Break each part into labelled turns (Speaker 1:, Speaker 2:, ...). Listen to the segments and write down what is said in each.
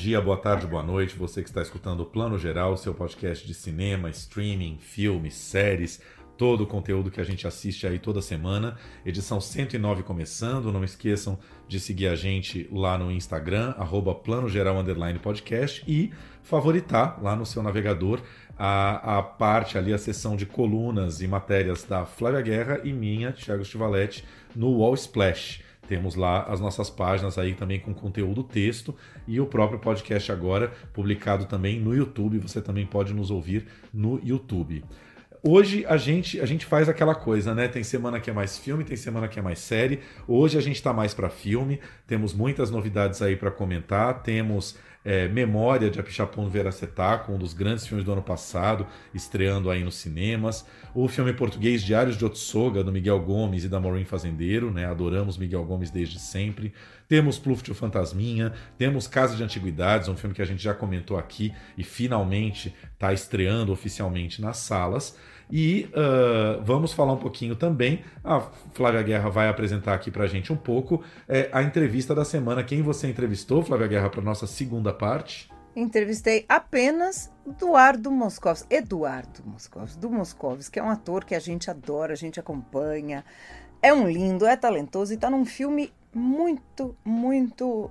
Speaker 1: Dia, boa tarde, boa noite. Você que está escutando o Plano Geral, seu podcast de cinema, streaming, filmes, séries, todo o conteúdo que a gente assiste aí toda semana. Edição 109 começando. Não esqueçam de seguir a gente lá no Instagram, arroba Plano Geral Underline Podcast e favoritar lá no seu navegador a, a parte ali, a seção de colunas e matérias da Flávia Guerra e minha, Thiago Stivaletti, no Wall Splash. Temos lá as nossas páginas aí também com conteúdo texto e o próprio podcast agora publicado também no YouTube. Você também pode nos ouvir no YouTube. Hoje a gente a gente faz aquela coisa, né? Tem semana que é mais filme, tem semana que é mais série. Hoje a gente está mais para filme. Temos muitas novidades aí para comentar. Temos é, Memória de Apixapon Veracetaco, um dos grandes filmes do ano passado, estreando aí nos cinemas. O filme português Diários de Otsoga, do Miguel Gomes e da Maureen Fazendeiro, né? Adoramos Miguel Gomes desde sempre. Temos Pluft o Fantasminha, temos Casa de Antiguidades, um filme que a gente já comentou aqui e finalmente está estreando oficialmente nas salas. E uh, vamos falar um pouquinho também. A Flávia Guerra vai apresentar aqui para a gente um pouco é, a entrevista da semana. Quem você entrevistou, Flávia Guerra, para nossa segunda parte?
Speaker 2: Entrevistei apenas Eduardo Moscovski, Eduardo Moscovski, do Moscovski, que é um ator que a gente adora, a gente acompanha. É um lindo, é talentoso e está num filme muito, muito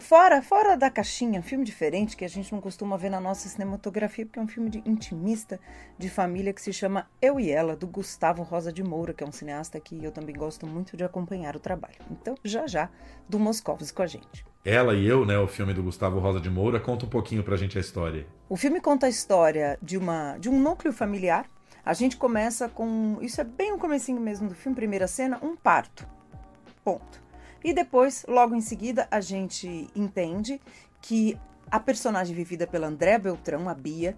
Speaker 2: fora, fora da caixinha, um filme diferente que a gente não costuma ver na nossa cinematografia, porque é um filme de intimista de família que se chama Eu e Ela, do Gustavo Rosa de Moura, que é um cineasta que eu também gosto muito de acompanhar o trabalho. Então, já já, do Moscovski com a gente.
Speaker 1: Ela e Eu, né, o filme do Gustavo Rosa de Moura, conta um pouquinho pra gente a história.
Speaker 2: O filme conta a história de, uma, de um núcleo familiar. A gente começa com, isso é bem o comecinho mesmo do filme, primeira cena, um parto. Ponto. E depois, logo em seguida, a gente entende que a personagem vivida pela André Beltrão, a Bia,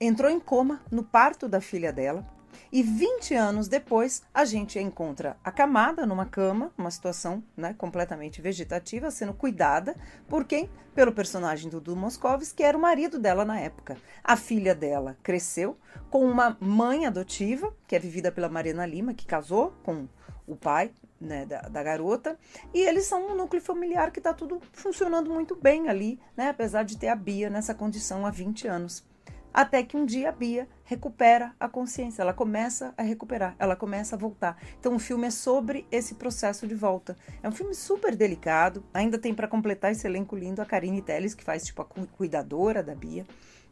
Speaker 2: entrou em coma no parto da filha dela. E 20 anos depois, a gente encontra a camada numa cama, uma situação né, completamente vegetativa, sendo cuidada por quem? Pelo personagem do Dudu Moscovis, que era o marido dela na época. A filha dela cresceu com uma mãe adotiva, que é vivida pela Mariana Lima, que casou com o pai né, da, da, garota, e eles são um núcleo familiar que está tudo funcionando muito bem ali, né, apesar de ter a Bia nessa condição há 20 anos. Até que um dia a Bia recupera a consciência, ela começa a recuperar, ela começa a voltar. Então o filme é sobre esse processo de volta. É um filme super delicado, ainda tem para completar esse elenco lindo a Karine Telles, que faz tipo a cuidadora da Bia.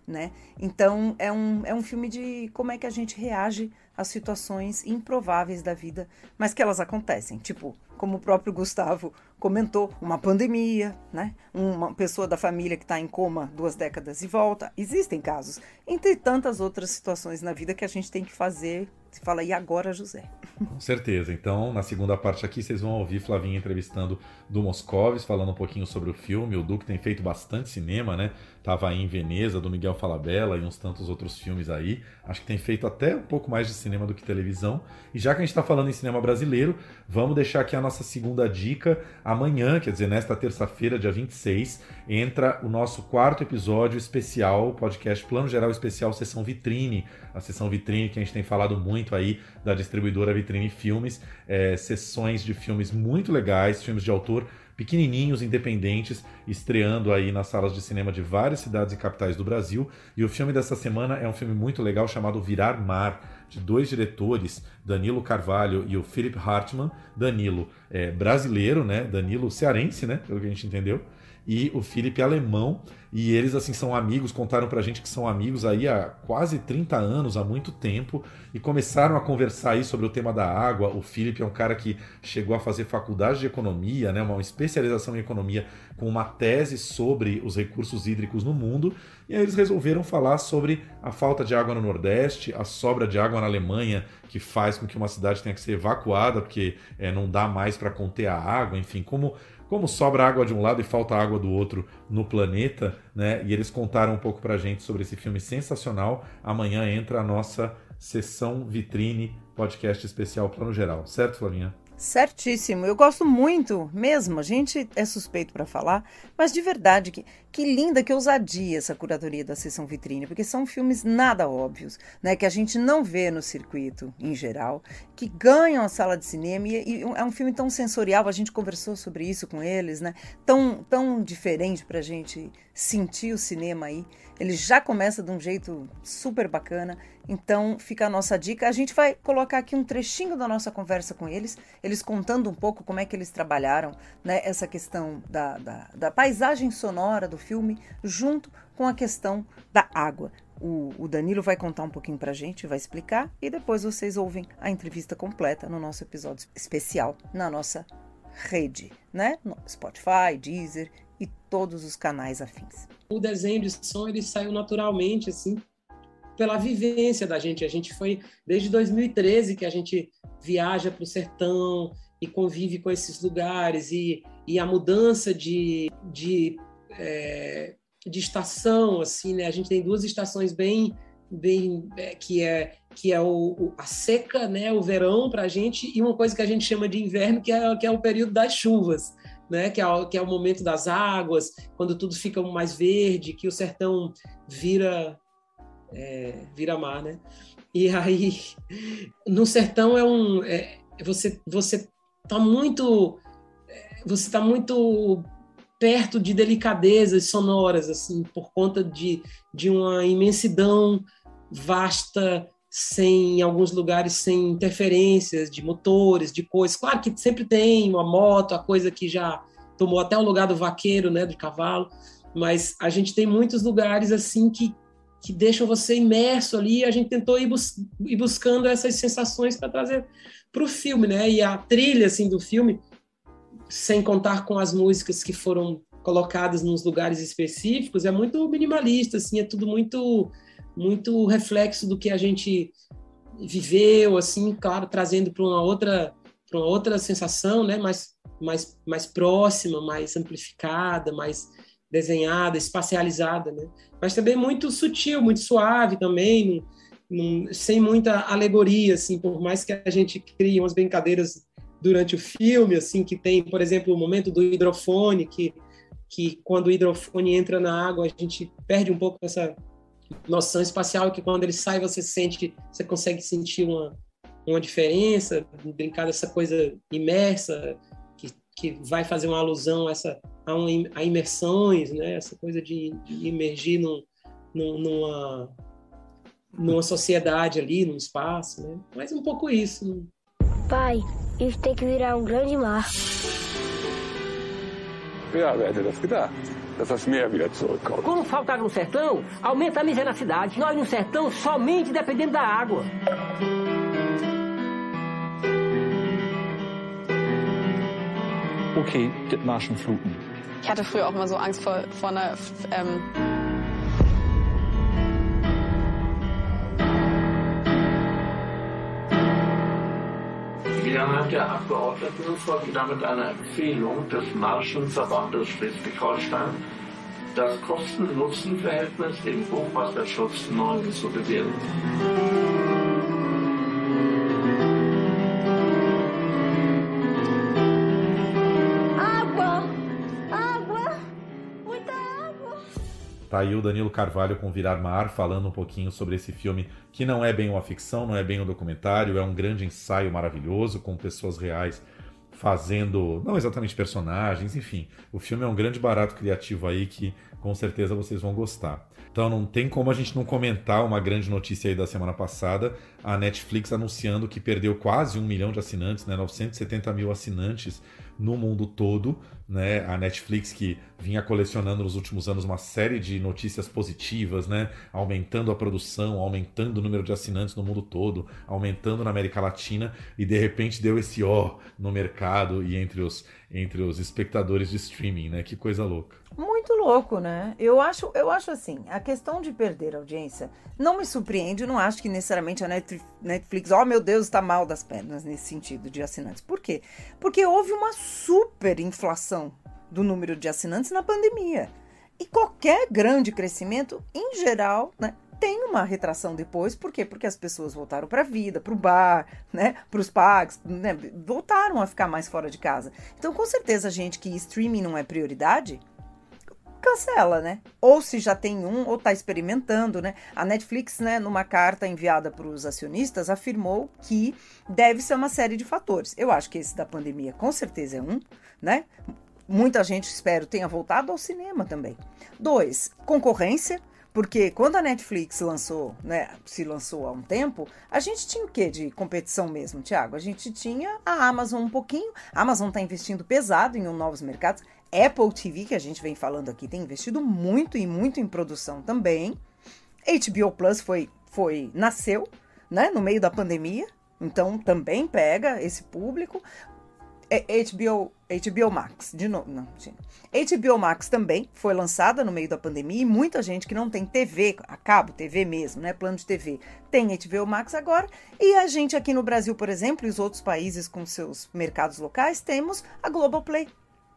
Speaker 2: Né? Então é um, é um filme de como é que a gente reage às situações improváveis da vida, mas que elas acontecem. Tipo, como o próprio Gustavo comentou, uma pandemia, né? Uma pessoa da família que está em coma duas décadas e volta. Existem casos, entre tantas outras situações na vida que a gente tem que fazer você fala, e agora, José?
Speaker 1: Com certeza. Então, na segunda parte aqui, vocês vão ouvir Flavinha entrevistando do Moscovis, falando um pouquinho sobre o filme. O Duque tem feito bastante cinema, né? Tava aí em Veneza, do Miguel Falabella e uns tantos outros filmes aí. Acho que tem feito até um pouco mais de cinema do que televisão. E já que a gente está falando em cinema brasileiro, vamos deixar aqui a nossa segunda dica. Amanhã, quer dizer, nesta terça-feira, dia 26, entra o nosso quarto episódio especial, podcast Plano Geral Especial Sessão Vitrine. A sessão Vitrine que a gente tem falado muito aí da distribuidora Vitrine Filmes. É, sessões de filmes muito legais, filmes de autor pequenininhos, independentes, estreando aí nas salas de cinema de várias cidades e capitais do Brasil. E o filme dessa semana é um filme muito legal chamado Virar Mar, de dois diretores, Danilo Carvalho e o Philip Hartman. Danilo é brasileiro, né? Danilo cearense, né? Pelo que a gente entendeu. E o Philip é alemão. E eles, assim, são amigos, contaram pra gente que são amigos aí há quase 30 anos, há muito tempo, e começaram a conversar aí sobre o tema da água. O Felipe é um cara que chegou a fazer faculdade de economia, né, uma especialização em economia, com uma tese sobre os recursos hídricos no mundo, e aí eles resolveram falar sobre a falta de água no Nordeste, a sobra de água na Alemanha, que faz com que uma cidade tenha que ser evacuada, porque é, não dá mais para conter a água, enfim, como como sobra água de um lado e falta água do outro no planeta, né? E eles contaram um pouco pra gente sobre esse filme sensacional. Amanhã entra a nossa sessão vitrine podcast especial Plano Geral, certo, Flavinha?
Speaker 2: Certíssimo, eu gosto muito mesmo. A gente é suspeito para falar, mas de verdade que, que linda, que ousadia essa curadoria da sessão vitrine, porque são filmes nada óbvios, né, que a gente não vê no circuito em geral, que ganham a sala de cinema e, e é um filme tão sensorial. A gente conversou sobre isso com eles, né? Tão tão diferente para a gente sentir o cinema aí. Ele já começa de um jeito super bacana. Então fica a nossa dica. A gente vai colocar aqui um trechinho da nossa conversa com eles, eles contando um pouco como é que eles trabalharam né, essa questão da, da, da paisagem sonora do filme, junto com a questão da água. O, o, Danilo vai contar um pouquinho pra gente, vai explicar, e depois vocês ouvem a entrevista completa no nosso episódio especial na nossa rede, né? No Spotify, Deezer e todos os canais afins.
Speaker 3: O desenho de som ele saiu naturalmente, assim, pela vivência da gente. A gente foi desde 2013 que a gente viaja para o sertão e convive com esses lugares e, e a mudança de, de, é, de estação, assim, né? A gente tem duas estações bem, bem é, que é que é o, o, a seca, né? O verão para a gente e uma coisa que a gente chama de inverno que é, que é o período das chuvas né, que, é, que é o momento das águas, quando tudo fica mais verde, que o sertão vira é, vira mar, né? E aí no sertão é um é, você você tá muito você tá muito perto de delicadezas sonoras assim por conta de, de uma imensidão vasta sem em alguns lugares sem interferências de motores, de coisas. Claro que sempre tem uma moto, a coisa que já tomou até o lugar do vaqueiro, né, de cavalo, mas a gente tem muitos lugares assim que que deixam você imerso ali. A gente tentou ir, bus ir buscando essas sensações para trazer para o filme, né? E a trilha assim do filme, sem contar com as músicas que foram colocadas nos lugares específicos, é muito minimalista, assim, é tudo muito muito reflexo do que a gente viveu, assim, claro, trazendo para uma outra para uma outra sensação, né, mais, mais, mais próxima, mais amplificada, mais desenhada, espacializada, né? Mas também muito sutil, muito suave também, num, num, sem muita alegoria, assim, por mais que a gente crie umas brincadeiras durante o filme, assim, que tem, por exemplo, o momento do hidrofone, que, que quando o hidrofone entra na água, a gente perde um pouco essa noção espacial que quando ele sai você sente, você consegue sentir uma, uma diferença, brincar dessa coisa imersa, que, que vai fazer uma alusão a, essa, a, a imersões, né? essa coisa de, de imergir num, num, numa, numa sociedade ali, num espaço. Né? Mas um pouco isso. Né?
Speaker 4: Pai, isso tem que virar um grande mar.
Speaker 5: Ja, wer hätte das gedacht? dass das Meer wieder zurückkommt.
Speaker 6: Como faltar no sertão, aumenta a miséria na cidade. Nós no sertão somente dependendo da água.
Speaker 7: Okay, Dithmarschen Fluten.
Speaker 8: Ich hatte früher auch immer so Angst vor, vor einer ähm,
Speaker 9: Mehrheit der Abgeordneten folgte damit einer Empfehlung des Marschenverbandes Schleswig-Holstein, das Kosten-Nutzen-Verhältnis im Hochwasserschutz neu zu bewerten.
Speaker 1: Tá aí o Danilo Carvalho com Virar Mar falando um pouquinho sobre esse filme que não é bem uma ficção, não é bem um documentário, é um grande ensaio maravilhoso com pessoas reais fazendo, não exatamente personagens, enfim. O filme é um grande barato criativo aí que com certeza vocês vão gostar. Então não tem como a gente não comentar uma grande notícia aí da semana passada, a Netflix anunciando que perdeu quase um milhão de assinantes, né, 970 mil assinantes no mundo todo, né? A Netflix que vinha colecionando nos últimos anos uma série de notícias positivas, né? Aumentando a produção, aumentando o número de assinantes no mundo todo, aumentando na América Latina e de repente deu esse ó no mercado e entre os entre os espectadores de streaming, né? Que coisa louca.
Speaker 2: Muito louco, né? Eu acho, eu acho assim, a questão de perder audiência não me surpreende, não acho que necessariamente a Netflix, oh meu Deus, está mal das pernas nesse sentido de assinantes. Por quê? Porque houve uma super inflação do número de assinantes na pandemia. E qualquer grande crescimento, em geral, né, tem uma retração depois, por quê? Porque as pessoas voltaram para a vida, para o bar, né, para os parques, né, voltaram a ficar mais fora de casa. Então, com certeza, gente que streaming não é prioridade, cancela, né? Ou se já tem um, ou está experimentando, né? A Netflix, né, numa carta enviada para os acionistas, afirmou que deve ser uma série de fatores. Eu acho que esse da pandemia, com certeza, é um, né? Muita gente, espero, tenha voltado ao cinema também. Dois, concorrência. Porque quando a Netflix lançou, né, se lançou há um tempo, a gente tinha o quê de competição mesmo, Tiago? A gente tinha a Amazon um pouquinho. A Amazon está investindo pesado em novos mercados. Apple TV, que a gente vem falando aqui, tem investido muito e muito em produção também. HBO Plus foi, foi nasceu, né, no meio da pandemia, então também pega esse público. HBO, HBO Max, de novo, não, gente. HBO Max também foi lançada no meio da pandemia e muita gente que não tem TV, a cabo, TV mesmo, né, plano de TV, tem HBO Max agora. E a gente aqui no Brasil, por exemplo, e os outros países com seus mercados locais, temos a Globoplay,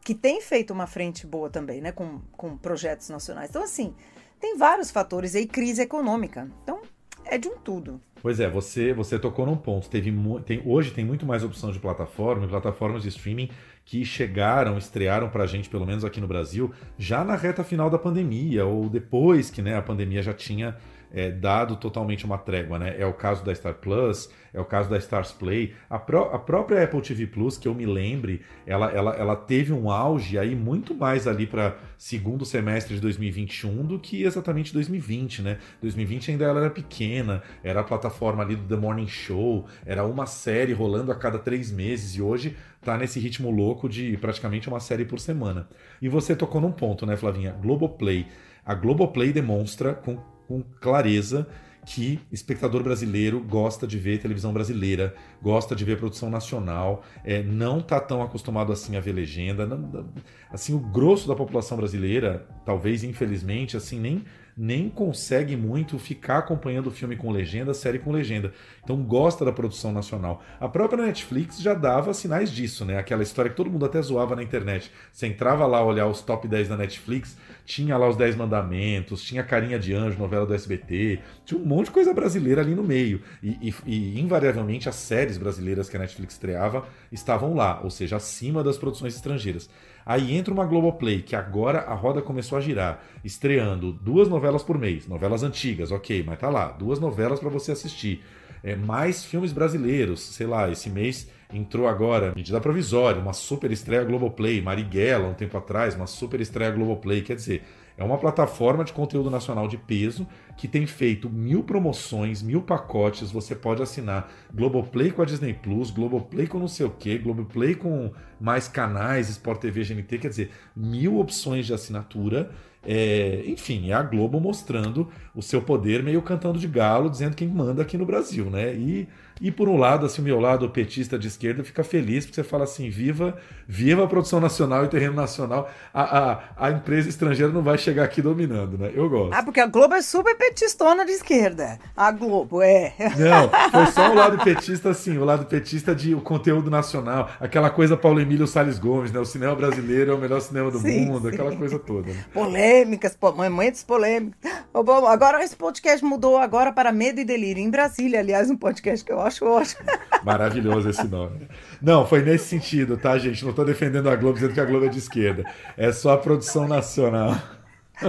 Speaker 2: que tem feito uma frente boa também, né, com, com projetos nacionais. Então, assim, tem vários fatores aí, crise econômica. Então, é de um tudo.
Speaker 1: Pois é, você você tocou num ponto. Teve tem, hoje tem muito mais opção de plataforma, plataformas de streaming que chegaram, estrearam para a gente, pelo menos aqui no Brasil, já na reta final da pandemia ou depois que né, a pandemia já tinha é, dado totalmente uma trégua, né? É o caso da Star Plus, é o caso da Stars Play, a, pró a própria Apple TV Plus, que eu me lembre, ela, ela, ela teve um auge aí muito mais ali para segundo semestre de 2021 do que exatamente 2020, né? 2020 ainda ela era pequena, era a plataforma ali do The Morning Show, era uma série rolando a cada três meses e hoje tá nesse ritmo louco de praticamente uma série por semana. E você tocou num ponto, né, Flavinha? Globoplay. A Globoplay demonstra com com clareza que espectador brasileiro gosta de ver televisão brasileira, gosta de ver produção nacional, é, não está tão acostumado assim a ver legenda. Não, assim, o grosso da população brasileira, talvez infelizmente, assim nem nem consegue muito ficar acompanhando o filme com legenda, série com legenda. Então gosta da produção nacional. A própria Netflix já dava sinais disso, né? Aquela história que todo mundo até zoava na internet. Você entrava lá olhar os top 10 da Netflix, tinha lá os 10 Mandamentos, tinha Carinha de Anjo, novela do SBT, tinha um monte de coisa brasileira ali no meio. E, e, e invariavelmente as séries brasileiras que a Netflix estreava estavam lá, ou seja, acima das produções estrangeiras. Aí entra uma Globoplay, que agora a roda começou a girar, estreando duas novelas por mês, novelas antigas, ok, mas tá lá, duas novelas para você assistir. É, mais filmes brasileiros, sei lá, esse mês entrou agora, medida provisória, uma super estreia Globoplay, Marighella, um tempo atrás, uma super estreia Globoplay, quer dizer, é uma plataforma de conteúdo nacional de peso que tem feito mil promoções, mil pacotes. Você pode assinar Globoplay com a Disney Plus, Globoplay com não sei o que, Globoplay com mais canais, Sport TV, GNT, quer dizer, mil opções de assinatura. É, enfim, é a Globo mostrando o seu poder, meio cantando de galo, dizendo quem manda aqui no Brasil, né? E e por um lado, assim, o meu lado petista de esquerda fica feliz porque você fala assim: viva, viva a produção nacional e terreno nacional. A, a, a empresa estrangeira não vai chegar aqui dominando, né? Eu gosto.
Speaker 2: Ah, porque a Globo é super petistona de esquerda. A Globo, é.
Speaker 1: Não, foi só o lado petista, assim, o lado petista de o conteúdo nacional, aquela coisa Paulo Emílio Salles Gomes, né? O cinema brasileiro é o melhor cinema do sim, mundo, sim. aquela coisa toda. Né?
Speaker 2: Polêmicas, muitas polêmicas. Bom, agora esse podcast mudou agora para Medo e Delírio, em Brasília, aliás, um podcast que eu acho ótimo.
Speaker 1: Maravilhoso esse nome. Não, foi nesse sentido, tá, gente? Não estou defendendo a Globo dizendo que a Globo é de esquerda. É só a produção nacional.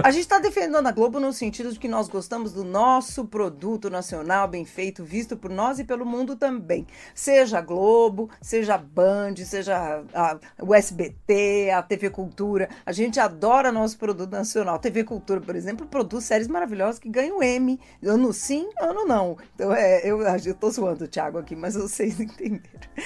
Speaker 2: A gente está defendendo a Globo no sentido de que nós gostamos do nosso produto nacional bem feito, visto por nós e pelo mundo também. Seja a Globo, seja a Band, seja a, o SBT, a TV Cultura. A gente adora nosso produto nacional. A TV Cultura, por exemplo, produz séries maravilhosas que ganham M. Ano sim, ano não. Então, é, eu, tô zoando o Thiago aqui, mas vocês entenderam.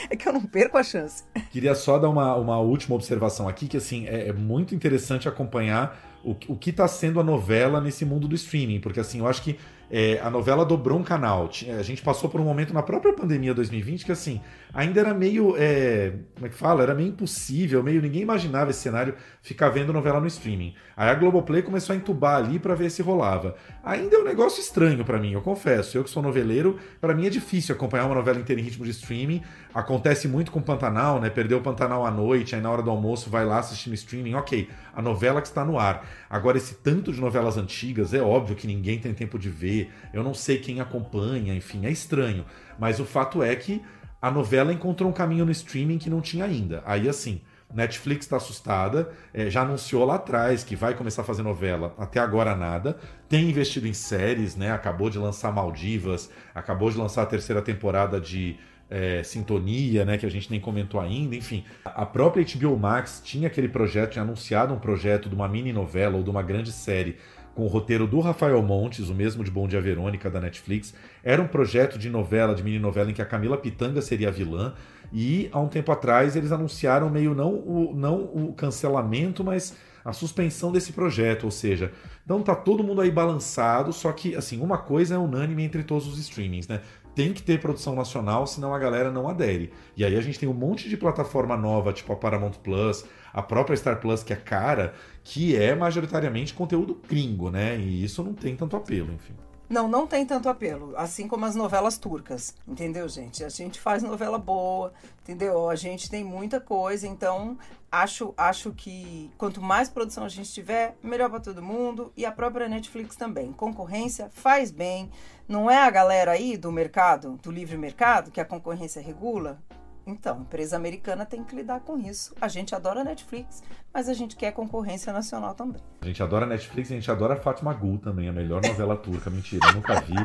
Speaker 2: É que eu não perco a chance.
Speaker 1: Queria só dar uma, uma última observação aqui, que assim, é, é muito interessante acompanhar o, o que está sendo a novela nesse mundo do streaming, porque assim, eu acho que é, a novela dobrou um canal. A gente passou por um momento na própria pandemia 2020 que assim ainda era meio, é, como é que fala? Era meio impossível, meio ninguém imaginava esse cenário ficar vendo novela no streaming. Aí a Globoplay começou a entubar ali para ver se rolava. Ainda é um negócio estranho para mim, eu confesso. Eu que sou noveleiro, para mim é difícil acompanhar uma novela inteira em ritmo de streaming. Acontece muito com Pantanal, né? Perdeu o Pantanal à noite, aí na hora do almoço vai lá assistir no streaming. OK, a novela que está no ar. Agora esse tanto de novelas antigas, é óbvio que ninguém tem tempo de ver. Eu não sei quem acompanha, enfim, é estranho. Mas o fato é que a novela encontrou um caminho no streaming que não tinha ainda. Aí, assim, Netflix está assustada, é, já anunciou lá atrás que vai começar a fazer novela, até agora nada. Tem investido em séries, né? Acabou de lançar Maldivas, acabou de lançar a terceira temporada de é, Sintonia, né? Que a gente nem comentou ainda. Enfim, a própria HBO Max tinha aquele projeto, tinha anunciado um projeto de uma mini novela ou de uma grande série com o roteiro do Rafael Montes, o mesmo de Bom Dia Verônica da Netflix. Era um projeto de novela, de mini novela, em que a Camila Pitanga seria a vilã. E há um tempo atrás eles anunciaram meio não o, não o cancelamento, mas a suspensão desse projeto, ou seja, então tá todo mundo aí balançado, só que assim, uma coisa é unânime entre todos os streamings, né? Tem que ter produção nacional, senão a galera não adere. E aí a gente tem um monte de plataforma nova, tipo a Paramount Plus, a própria Star Plus, que é cara, que é majoritariamente conteúdo gringo, né? E isso não tem tanto apelo, enfim.
Speaker 2: Não, não tem tanto apelo, assim como as novelas turcas, entendeu, gente? A gente faz novela boa, entendeu? A gente tem muita coisa, então acho, acho que quanto mais produção a gente tiver, melhor para todo mundo e a própria Netflix também. Concorrência faz bem, não é a galera aí do mercado, do livre mercado, que a concorrência regula? Então, empresa americana tem que lidar com isso. A gente adora Netflix, mas a gente quer concorrência nacional também.
Speaker 1: A gente adora Netflix e a gente adora Fátima Gul também, a melhor novela turca. Mentira, eu nunca vi.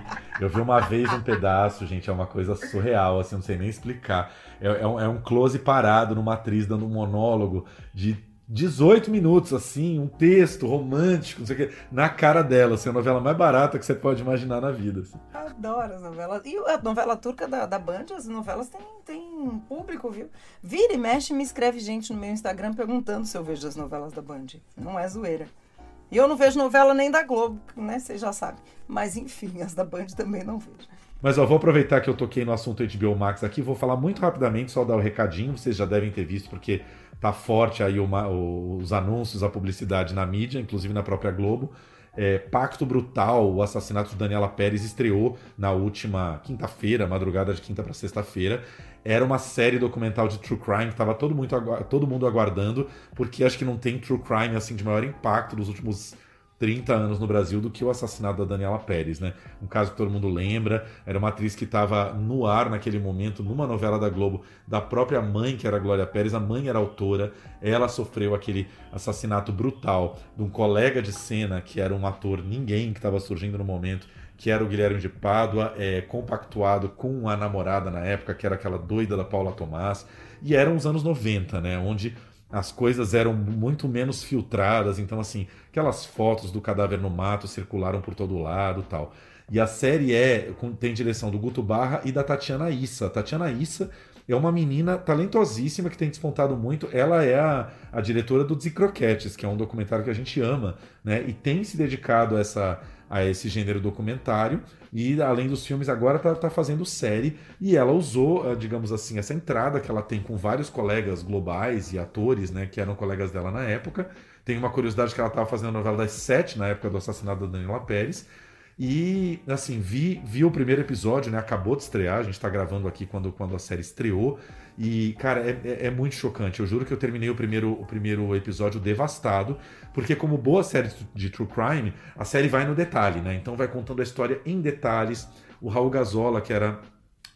Speaker 1: Eu vi uma vez um pedaço, gente, é uma coisa surreal, assim, não sei nem explicar. É, é, um, é um close parado numa atriz dando um monólogo de 18 minutos, assim, um texto romântico, não sei o que, na cara dela, assim, a novela mais barata que você pode imaginar na vida. Assim.
Speaker 2: Adoro as novelas. E a novela turca da, da Band, as novelas têm, têm público, viu? Vira e mexe me escreve gente no meu Instagram perguntando se eu vejo as novelas da Band. Não é zoeira. E eu não vejo novela nem da Globo, né? Você já sabe. Mas enfim, as da Band também não vejo.
Speaker 1: Mas ó, vou aproveitar que eu toquei no assunto HBO Max aqui, vou falar muito rapidamente, só dar o recadinho, vocês já devem ter visto, porque tá forte aí uma, os anúncios, a publicidade na mídia, inclusive na própria Globo. É, Pacto Brutal, o assassinato de Daniela Pérez, estreou na última quinta-feira, madrugada de quinta para sexta-feira. Era uma série documental de true crime que estava todo, muito, todo mundo aguardando, porque acho que não tem true crime assim de maior impacto nos últimos 30 anos no Brasil do que o assassinato da Daniela Pérez, né? Um caso que todo mundo lembra, era uma atriz que estava no ar naquele momento, numa novela da Globo, da própria mãe, que era a Glória Pérez, a mãe era autora, ela sofreu aquele assassinato brutal de um colega de cena, que era um ator ninguém, que estava surgindo no momento, que era o Guilherme de Pádua, é, compactuado com a namorada na época, que era aquela doida da Paula Tomás, e eram os anos 90, né? Onde as coisas eram muito menos filtradas, então assim, aquelas fotos do cadáver no mato circularam por todo lado, tal. E a série é tem direção do Guto Barra e da Tatiana Issa. A Tatiana Issa é uma menina talentosíssima que tem despontado muito. Ela é a, a diretora do Croquetes, que é um documentário que a gente ama, né? E tem se dedicado a essa a esse gênero documentário e além dos filmes agora está tá fazendo série e ela usou, ah, digamos assim, essa entrada que ela tem com vários colegas globais e atores, né, que eram colegas dela na época. Tem uma curiosidade que ela estava fazendo a novela das sete na época do assassinato da Daniela Pérez. E, assim, vi, vi o primeiro episódio, né? Acabou de estrear, a gente está gravando aqui quando, quando a série estreou. E, cara, é, é, é, muito chocante. Eu juro que eu terminei o primeiro, o primeiro episódio devastado, porque, como boa série de true crime, a série vai no detalhe, né? Então vai contando a história em detalhes. O Raul Gazola, que era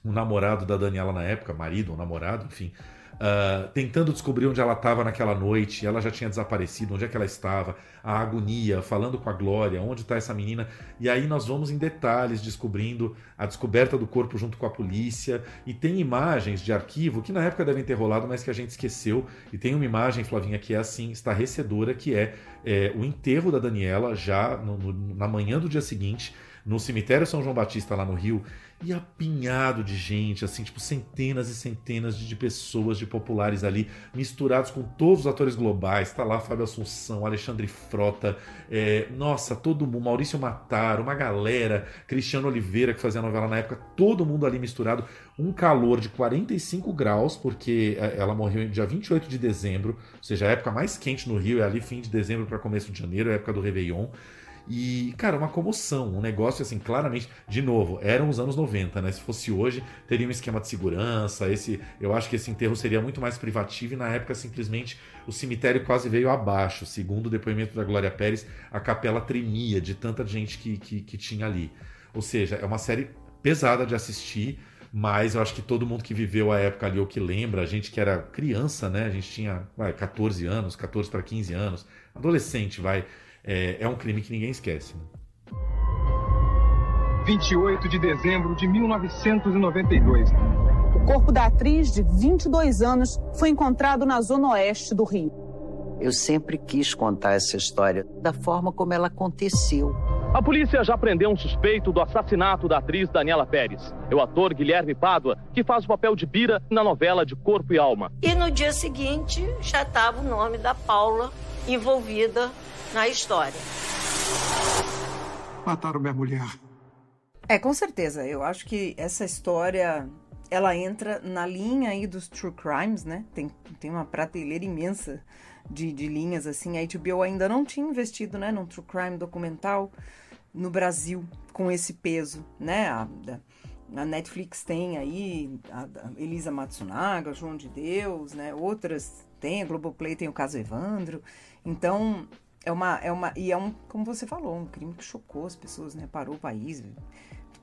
Speaker 1: o namorado da Daniela na época, marido ou namorado, enfim, uh, tentando descobrir onde ela estava naquela noite, ela já tinha desaparecido, onde é que ela estava, a agonia, falando com a Glória, onde está essa menina, e aí nós vamos em detalhes descobrindo a descoberta do corpo junto com a polícia, e tem imagens de arquivo que na época devem ter rolado, mas que a gente esqueceu, e tem uma imagem, Flavinha, que é assim, estarrecedora, que é, é o enterro da Daniela já no, no, na manhã do dia seguinte, no cemitério São João Batista lá no Rio e apinhado de gente, assim, tipo centenas e centenas de, pessoas, de populares ali, misturados com todos os atores globais. Tá lá Fábio Assunção, Alexandre Frota, é, nossa, todo mundo, Maurício Matar, uma galera, Cristiano Oliveira que fazia a novela na época, todo mundo ali misturado, um calor de 45 graus, porque é, ela morreu dia 28 de dezembro, ou seja, a época mais quente no Rio é ali fim de dezembro para começo de janeiro, é a época do Réveillon. E, cara, uma comoção, um negócio assim, claramente, de novo, eram os anos 90, né? Se fosse hoje, teria um esquema de segurança, esse, eu acho que esse enterro seria muito mais privativo e na época simplesmente o cemitério quase veio abaixo. Segundo o depoimento da Glória Pérez, a capela tremia de tanta gente que, que, que tinha ali. Ou seja, é uma série pesada de assistir, mas eu acho que todo mundo que viveu a época ali, ou que lembra, a gente que era criança, né? A gente tinha vai, 14 anos, 14 para 15 anos, adolescente, vai é, é um crime que ninguém esquece. Né?
Speaker 7: 28 de dezembro de 1992.
Speaker 10: O corpo da atriz de 22 anos foi encontrado na zona oeste do Rio.
Speaker 11: Eu sempre quis contar essa história da forma como ela aconteceu.
Speaker 12: A polícia já prendeu um suspeito do assassinato da atriz Daniela Pérez. É o ator Guilherme Pádua, que faz o papel de Bira na novela de Corpo e Alma.
Speaker 13: E no dia seguinte já estava o nome da Paula envolvida na história.
Speaker 7: Mataram minha mulher.
Speaker 2: É, com certeza. Eu acho que essa história ela entra na linha aí dos true crimes, né? Tem, tem uma prateleira imensa de, de linhas assim. A HBO ainda não tinha investido, né, num true crime documental no Brasil com esse peso, né? A, a Netflix tem aí a, a Elisa Matsunaga, João de Deus, né? Outras tem, a Globoplay tem o caso Evandro. Então, é uma, é uma. E é um, como você falou, um crime que chocou as pessoas, né? Parou o país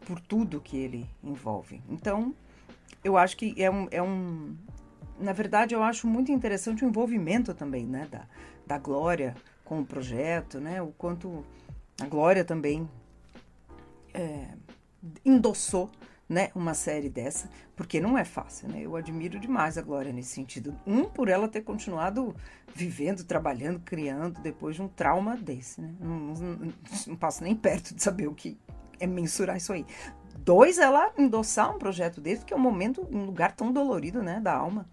Speaker 2: por tudo que ele envolve. Então, eu acho que é um. É um na verdade, eu acho muito interessante o envolvimento também, né? Da, da Glória com o projeto, né? O quanto a Glória também é, endossou né, uma série dessa, porque não é fácil, né? Eu admiro demais a Glória nesse sentido. Um, por ela ter continuado vivendo, trabalhando, criando, depois de um trauma desse, né? Não, não, não passo nem perto de saber o que é mensurar isso aí. Dois, ela endossar um projeto desse, que é um momento, um lugar tão dolorido, né, da alma.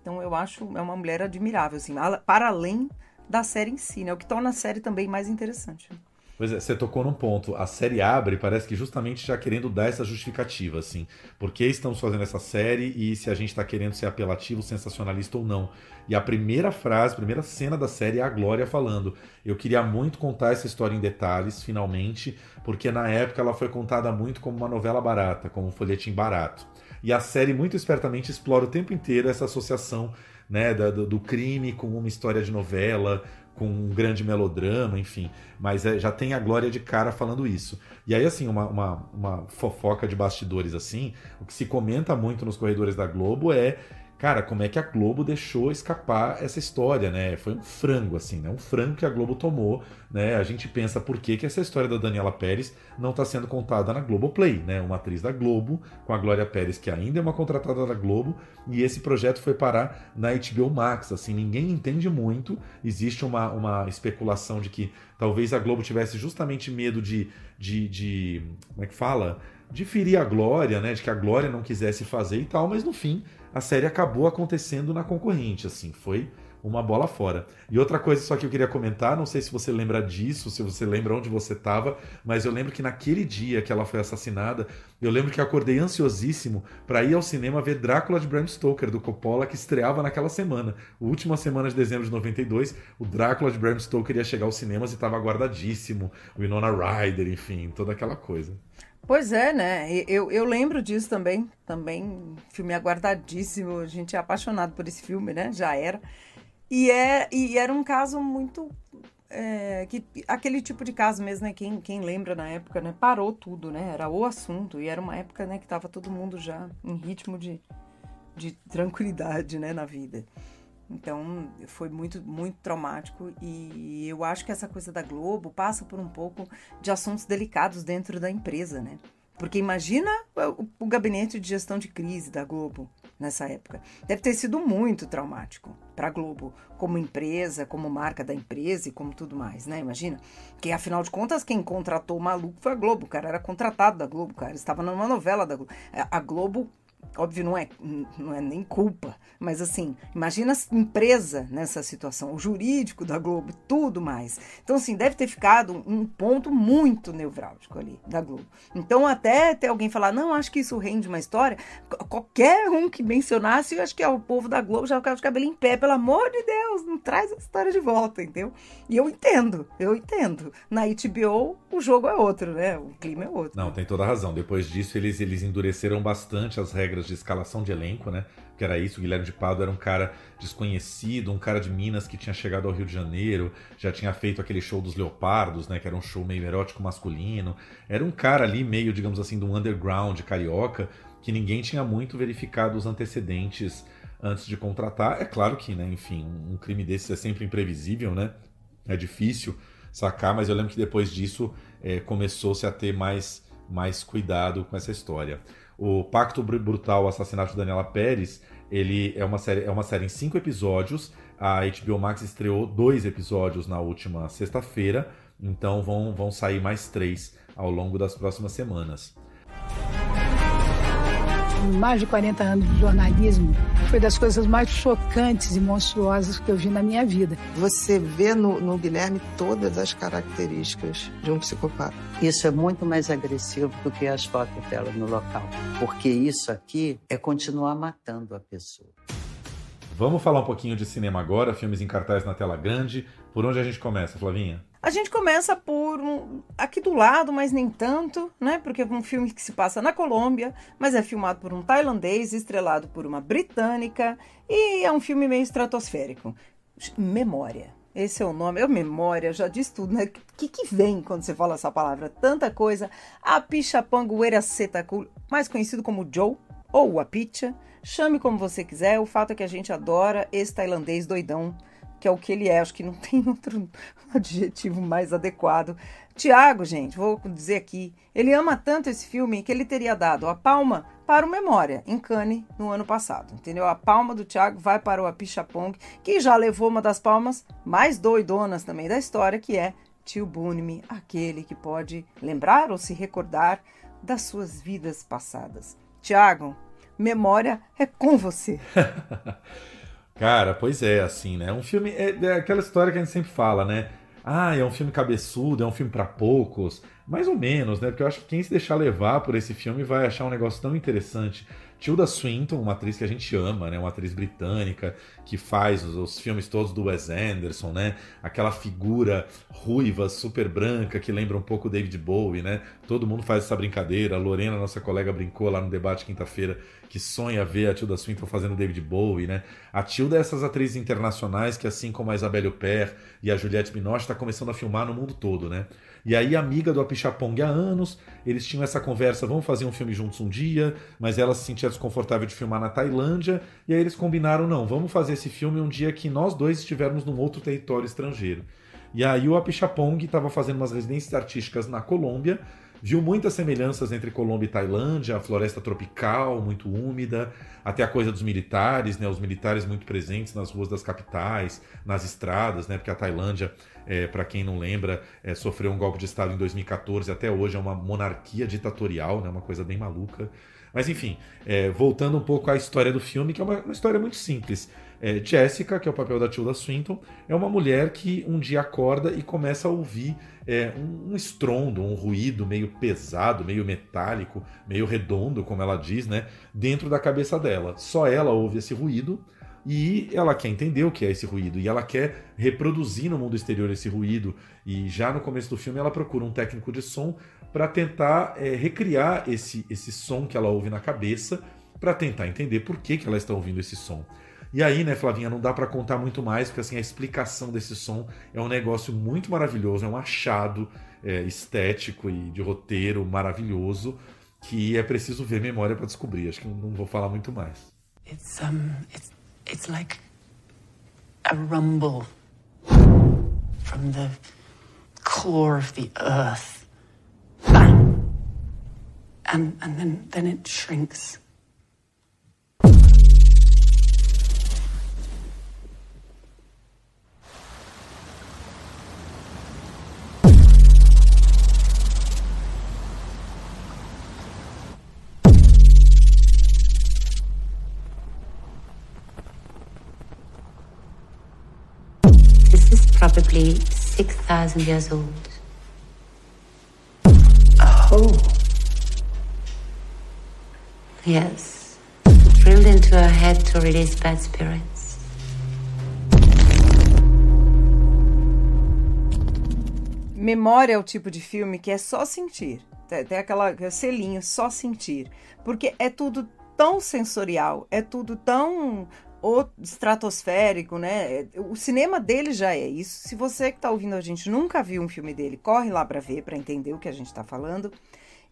Speaker 2: Então, eu acho, é uma mulher admirável, assim, para além da série em si, né? O que torna a série também mais interessante.
Speaker 1: Pois é, você tocou num ponto. A série abre, parece que justamente já querendo dar essa justificativa, assim. Por que estamos fazendo essa série e se a gente está querendo ser apelativo, sensacionalista ou não. E a primeira frase, a primeira cena da série é a Glória falando: Eu queria muito contar essa história em detalhes, finalmente, porque na época ela foi contada muito como uma novela barata, como um folhetim barato. E a série muito espertamente explora o tempo inteiro essa associação né, do, do, crime com uma história de novela, com um grande melodrama, enfim. Mas é, já tem a Glória de cara falando isso. E aí, assim, uma, uma, uma fofoca de bastidores assim, o que se comenta muito nos corredores da Globo é cara, como é que a Globo deixou escapar essa história, né? Foi um frango, assim, né? Um frango que a Globo tomou, né? A gente pensa por que, que essa história da Daniela Pérez não está sendo contada na Globoplay, né? Uma atriz da Globo, com a Glória Pérez, que ainda é uma contratada da Globo, e esse projeto foi parar na HBO Max, assim, ninguém entende muito, existe uma, uma especulação de que talvez a Globo tivesse justamente medo de, de, de como é que fala? De ferir a Glória, né? De que a Glória não quisesse fazer e tal, mas no fim a série acabou acontecendo na concorrente, assim, foi uma bola fora. E outra coisa só que eu queria comentar, não sei se você lembra disso, se você lembra onde você estava, mas eu lembro que naquele dia que ela foi assassinada, eu lembro que acordei ansiosíssimo para ir ao cinema ver Drácula de Bram Stoker do Coppola que estreava naquela semana. Última semana de dezembro de 92, o Drácula de Bram Stoker ia chegar aos cinemas e estava guardadíssimo, o Winona Ryder, enfim, toda aquela coisa.
Speaker 2: Pois é, né? Eu, eu lembro disso também. Também, filme aguardadíssimo. A gente é apaixonado por esse filme, né? Já era. E, é, e era um caso muito. É, que, aquele tipo de caso mesmo, né? Quem, quem lembra na época, né? Parou tudo, né? Era o assunto. E era uma época, né? Que tava todo mundo já em ritmo de, de tranquilidade, né? Na vida. Então, foi muito, muito traumático e eu acho que essa coisa da Globo passa por um pouco de assuntos delicados dentro da empresa, né? Porque imagina o, o gabinete de gestão de crise da Globo. nessa época. Deve ter sido muito traumático para a Globo, como empresa, como marca da empresa e como tudo mais, né? Imagina. Que afinal de contas, quem contratou o maluco foi a Globo. O cara era contratado da Globo, cara. Estava numa novela da Globo. A Globo óbvio, não é, não é nem culpa, mas assim, imagina a empresa nessa situação, o jurídico da Globo, tudo mais. Então, assim, deve ter ficado um ponto muito nevrálgico ali da Globo. Então, até ter alguém falar, não, acho que isso rende uma história, qualquer um que mencionasse, eu acho que é o povo da Globo já ficava de cabelo em pé, pelo amor de Deus, não traz a história de volta, entendeu? E eu entendo, eu entendo. Na HBO, o jogo é outro, né? O clima é outro.
Speaker 1: Não, tem toda a razão. Depois disso, eles, eles endureceram bastante as regras de escalação de elenco, né? Que era isso, o Guilherme de Pado era um cara desconhecido, um cara de Minas que tinha chegado ao Rio de Janeiro, já tinha feito aquele show dos Leopardos, né? Que era um show meio erótico masculino. Era um cara ali meio, digamos assim, do underground carioca, que ninguém tinha muito verificado os antecedentes antes de contratar. É claro que, né, enfim, um crime desses é sempre imprevisível, né? É difícil sacar, mas eu lembro que depois disso é, começou-se a ter mais, mais cuidado com essa história. O Pacto Brutal, o Assassinato de Daniela Pérez, ele é uma série, é uma série em cinco episódios. A HBO Max estreou dois episódios na última sexta-feira, então vão, vão sair mais três ao longo das próximas semanas
Speaker 14: mais de 40 anos de jornalismo, foi das coisas mais chocantes e monstruosas que eu vi na minha vida.
Speaker 15: Você vê no, no Guilherme todas as características de um psicopata.
Speaker 11: Isso é muito mais agressivo do que as fotos dela no local, porque isso aqui é continuar matando a pessoa.
Speaker 1: Vamos falar um pouquinho de cinema agora, filmes em cartaz na tela grande. Por onde a gente começa, Flavinha?
Speaker 2: A gente começa por um, aqui do lado, mas nem tanto, né? Porque é um filme que se passa na Colômbia, mas é filmado por um tailandês, estrelado por uma britânica, e é um filme meio estratosférico. Memória. Esse é o nome. Eu, memória, já diz tudo, né? O que, que vem quando você fala essa palavra? Tanta coisa. A Pichapangueira mais conhecido como Joe, ou a Picha. Chame como você quiser. O fato é que a gente adora esse tailandês doidão que é o que ele é. Acho que não tem outro adjetivo mais adequado. Tiago, gente, vou dizer aqui, ele ama tanto esse filme que ele teria dado a palma para o Memória, em Cannes, no ano passado, entendeu? A palma do Tiago vai para o Apichapong, que já levou uma das palmas mais doidonas também da história, que é Tio Bunimi, aquele que pode lembrar ou se recordar das suas vidas passadas. Tiago, memória é com você.
Speaker 1: Cara, pois é, assim, né? Um filme. É, é, aquela história que a gente sempre fala, né? Ah, é um filme cabeçudo, é um filme para poucos. Mais ou menos, né? Porque eu acho que quem se deixar levar por esse filme vai achar um negócio tão interessante. Tilda Swinton, uma atriz que a gente ama, né? Uma atriz britânica que faz os, os, filmes todos do Wes Anderson, né? Aquela figura ruiva, super branca, que lembra um pouco David Bowie, né? Todo mundo faz essa brincadeira. A Lorena, nossa colega, brincou lá no debate quinta-feira que sonha ver a Tilda Swinton fazendo David Bowie, né? A Tilda é essas atrizes internacionais que, assim como a Isabelle Huppert e a Juliette Binoche, está começando a filmar no mundo todo, né? E aí, amiga do Apichapong há anos, eles tinham essa conversa, vamos fazer um filme juntos um dia, mas ela se sentia desconfortável de filmar na Tailândia, e aí eles combinaram, não, vamos fazer esse filme um dia que nós dois estivermos num outro território estrangeiro. E aí o Apichapong estava fazendo umas residências artísticas na Colômbia, viu muitas semelhanças entre Colômbia e Tailândia, a floresta tropical, muito úmida, até a coisa dos militares, né, os militares muito presentes nas ruas das capitais, nas estradas, né, porque a Tailândia, é, para quem não lembra, é, sofreu um golpe de Estado em 2014, até hoje é uma monarquia ditatorial, né, uma coisa bem maluca. Mas enfim, é, voltando um pouco à história do filme, que é uma, uma história muito simples. É, Jessica, que é o papel da Tilda Swinton, é uma mulher que um dia acorda e começa a ouvir é, um, um estrondo, um ruído meio pesado, meio metálico, meio redondo, como ela diz, né, dentro da cabeça dela. Só ela ouve esse ruído e ela quer entender o que é esse ruído e ela quer reproduzir no mundo exterior esse ruído. E já no começo do filme ela procura um técnico de som para tentar é, recriar esse, esse som que ela ouve na cabeça, para tentar entender por que, que ela está ouvindo esse som. E aí, né, Flavinha, não dá para contar muito mais, porque assim, a explicação desse som é um negócio muito maravilhoso, é um achado é, estético e de roteiro maravilhoso, que é preciso ver memória para descobrir. Acho que não vou falar muito mais.
Speaker 16: It's, um, it's, it's like a rumble from the core of the earth. And, and then, then it shrinks.
Speaker 17: Roughly 6,000 years old.
Speaker 16: Oh.
Speaker 17: Yes. Drilled into her head to release bad spirits.
Speaker 2: Memória é o tipo de filme que é só sentir. Tem, tem aquela selinho, só sentir. Porque é tudo tão sensorial, é tudo tão o estratosférico, né? O cinema dele já é isso. Se você que está ouvindo a gente nunca viu um filme dele, corre lá para ver, para entender o que a gente está falando.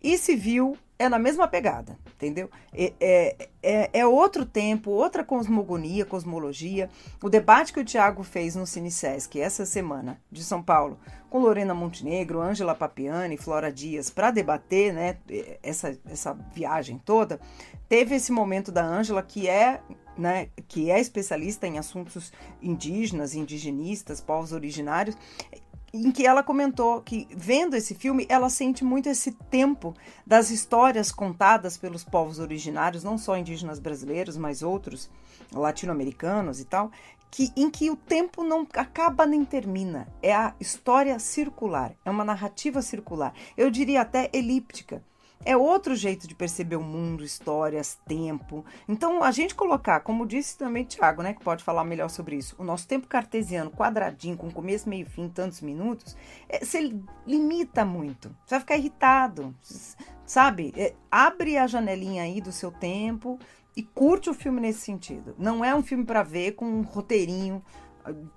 Speaker 2: E viu, é na mesma pegada, entendeu? É, é, é, é, outro tempo, outra cosmogonia, cosmologia. O debate que o Tiago fez no CineSesc essa semana de São Paulo, com Lorena Montenegro, Ângela Papiani, Flora Dias, para debater né, essa, essa viagem toda, teve esse momento da Ângela que é né, que é especialista em assuntos indígenas, indigenistas, povos originários, em que ela comentou que, vendo esse filme, ela sente muito esse tempo das histórias contadas pelos povos originários, não só indígenas brasileiros, mas outros latino-americanos e tal, que, em que o tempo não acaba nem termina. É a história circular, é uma narrativa circular. Eu diria até elíptica é outro jeito de perceber o mundo, histórias, tempo. Então, a gente colocar, como disse também Tiago, né, que pode falar melhor sobre isso, o nosso tempo cartesiano, quadradinho, com começo, meio fim, tantos minutos, é, você limita muito. Você vai ficar irritado, sabe? É, abre a janelinha aí do seu tempo e curte o filme nesse sentido. Não é um filme para ver com um roteirinho,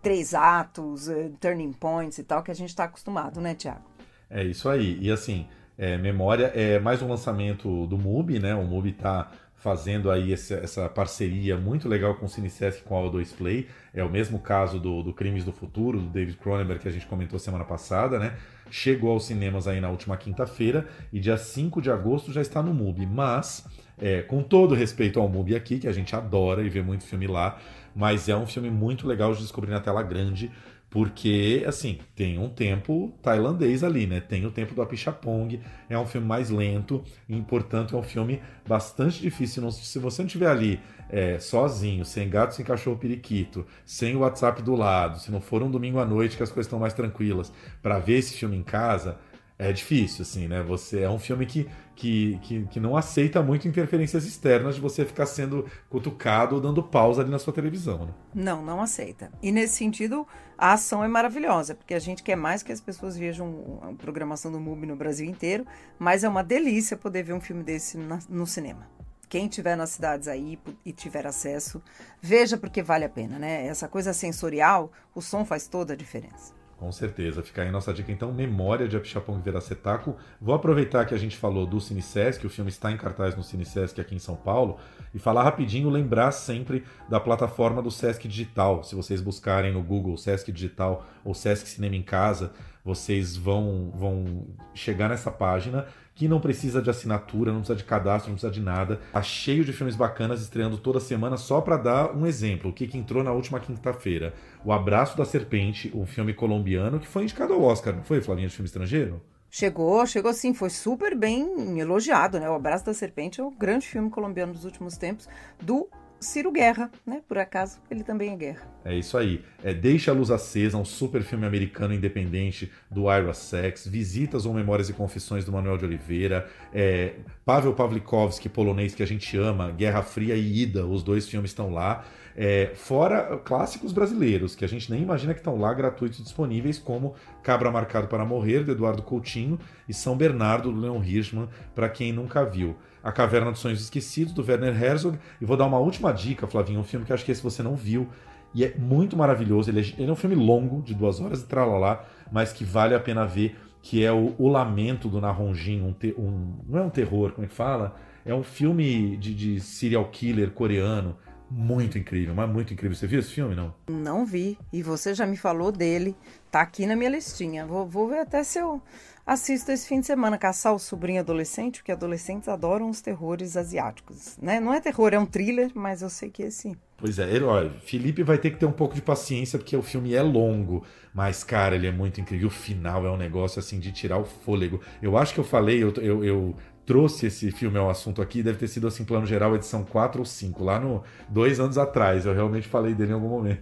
Speaker 2: três atos, uh, turning points e tal, que a gente está acostumado, né, Tiago?
Speaker 1: É isso aí. E assim, é, memória. É mais um lançamento do MUBI, né? O MUBI está fazendo aí essa, parceria muito legal com o CineSesc com a O2 Play. É o mesmo caso do, do Crimes do Futuro, do David Cronenberg, que a gente comentou semana passada, né? Chegou aos cinemas aí na última quinta-feira e dia 5 de agosto já está no MUBI. Mas, é, com todo respeito ao MUBI aqui, que a gente adora e vê muito filme lá, mas é um filme muito legal de descobrir na tela grande, porque, assim, tem um tempo tailandês ali, né? Tem o tempo do Apichapong, é um filme mais lento, e, portanto, é um filme bastante difícil. Se você não estiver ali é, sozinho, sem gato, sem cachorro periquito, sem o WhatsApp do lado, se não for um domingo à noite que as coisas estão mais tranquilas, para ver esse filme em casa, é difícil, assim, né? Você é um filme que, que, que, que, não aceita muito interferências externas de você ficar sendo cutucado ou dando pausa ali na sua televisão, né?
Speaker 2: Não, não aceita. E nesse sentido, a ação é maravilhosa, porque a gente quer mais que as pessoas vejam a programação do MUBI no Brasil inteiro, mas é uma delícia poder ver um filme desse na, no cinema. Quem tiver nas cidades aí e tiver acesso, veja porque vale a pena, né? Essa coisa sensorial, o som faz toda a diferença.
Speaker 1: Com certeza. Fica aí nossa dica, então, Memória de Apixapong Veracetaco. Vou aproveitar que a gente falou do CineSesc, o filme está em cartaz no CineSesc aqui em São Paulo, e falar rapidinho, lembrar sempre da plataforma do Sesc Digital. Se vocês buscarem no Google Sesc Digital ou Sesc Cinema em Casa, vocês vão, vão chegar nessa página que não precisa de assinatura, não precisa de cadastro, não precisa de nada. Tá cheio de filmes bacanas estreando toda semana, só para dar um exemplo. O que, que entrou na última quinta-feira? O Abraço da Serpente, um filme colombiano que foi indicado ao Oscar, não foi, Flavinha, de filme estrangeiro?
Speaker 2: Chegou, chegou sim, foi super bem elogiado, né? O Abraço da Serpente é um grande filme colombiano dos últimos tempos, do Ciro Guerra, né? Por acaso, ele também é guerra.
Speaker 1: É isso aí. É Deixa a Luz Acesa, um super filme americano independente do Ira Sex, Visitas ou Memórias e Confissões do Manuel de Oliveira, é, Pavel Pawlikowski, polonês que a gente ama, Guerra Fria e Ida, os dois filmes estão lá. É, fora clássicos brasileiros, que a gente nem imagina que estão lá gratuitos disponíveis, como Cabra Marcado para Morrer, do Eduardo Coutinho, e São Bernardo, do Leon Hirschman, para quem nunca viu. A Caverna dos Sonhos Esquecidos, do Werner Herzog. E vou dar uma última dica, Flavinho, um filme que acho que esse você não viu. E é muito maravilhoso. Ele é, ele é um filme longo, de duas horas e tralalá, mas que vale a pena ver, que é o, o Lamento do Narronjin. Um, um, não é um terror, como é que fala? É um filme de, de serial killer coreano. Muito incrível, mas muito incrível. Você viu esse filme, não?
Speaker 2: Não vi. E você já me falou dele. Tá aqui na minha listinha. Vou, vou ver até se eu assisto esse fim de semana caçar o sobrinho adolescente, porque adolescentes adoram os terrores asiáticos, né? Não é terror, é um thriller, mas eu sei que esse
Speaker 1: Pois é, olha, Felipe vai ter que ter um pouco de paciência porque o filme é longo, mas cara, ele é muito incrível. O final é um negócio assim de tirar o fôlego. Eu acho que eu falei, eu, eu, eu trouxe esse filme ao assunto aqui, deve ter sido assim, plano geral, edição 4 ou 5, lá no dois anos atrás. Eu realmente falei dele em algum momento.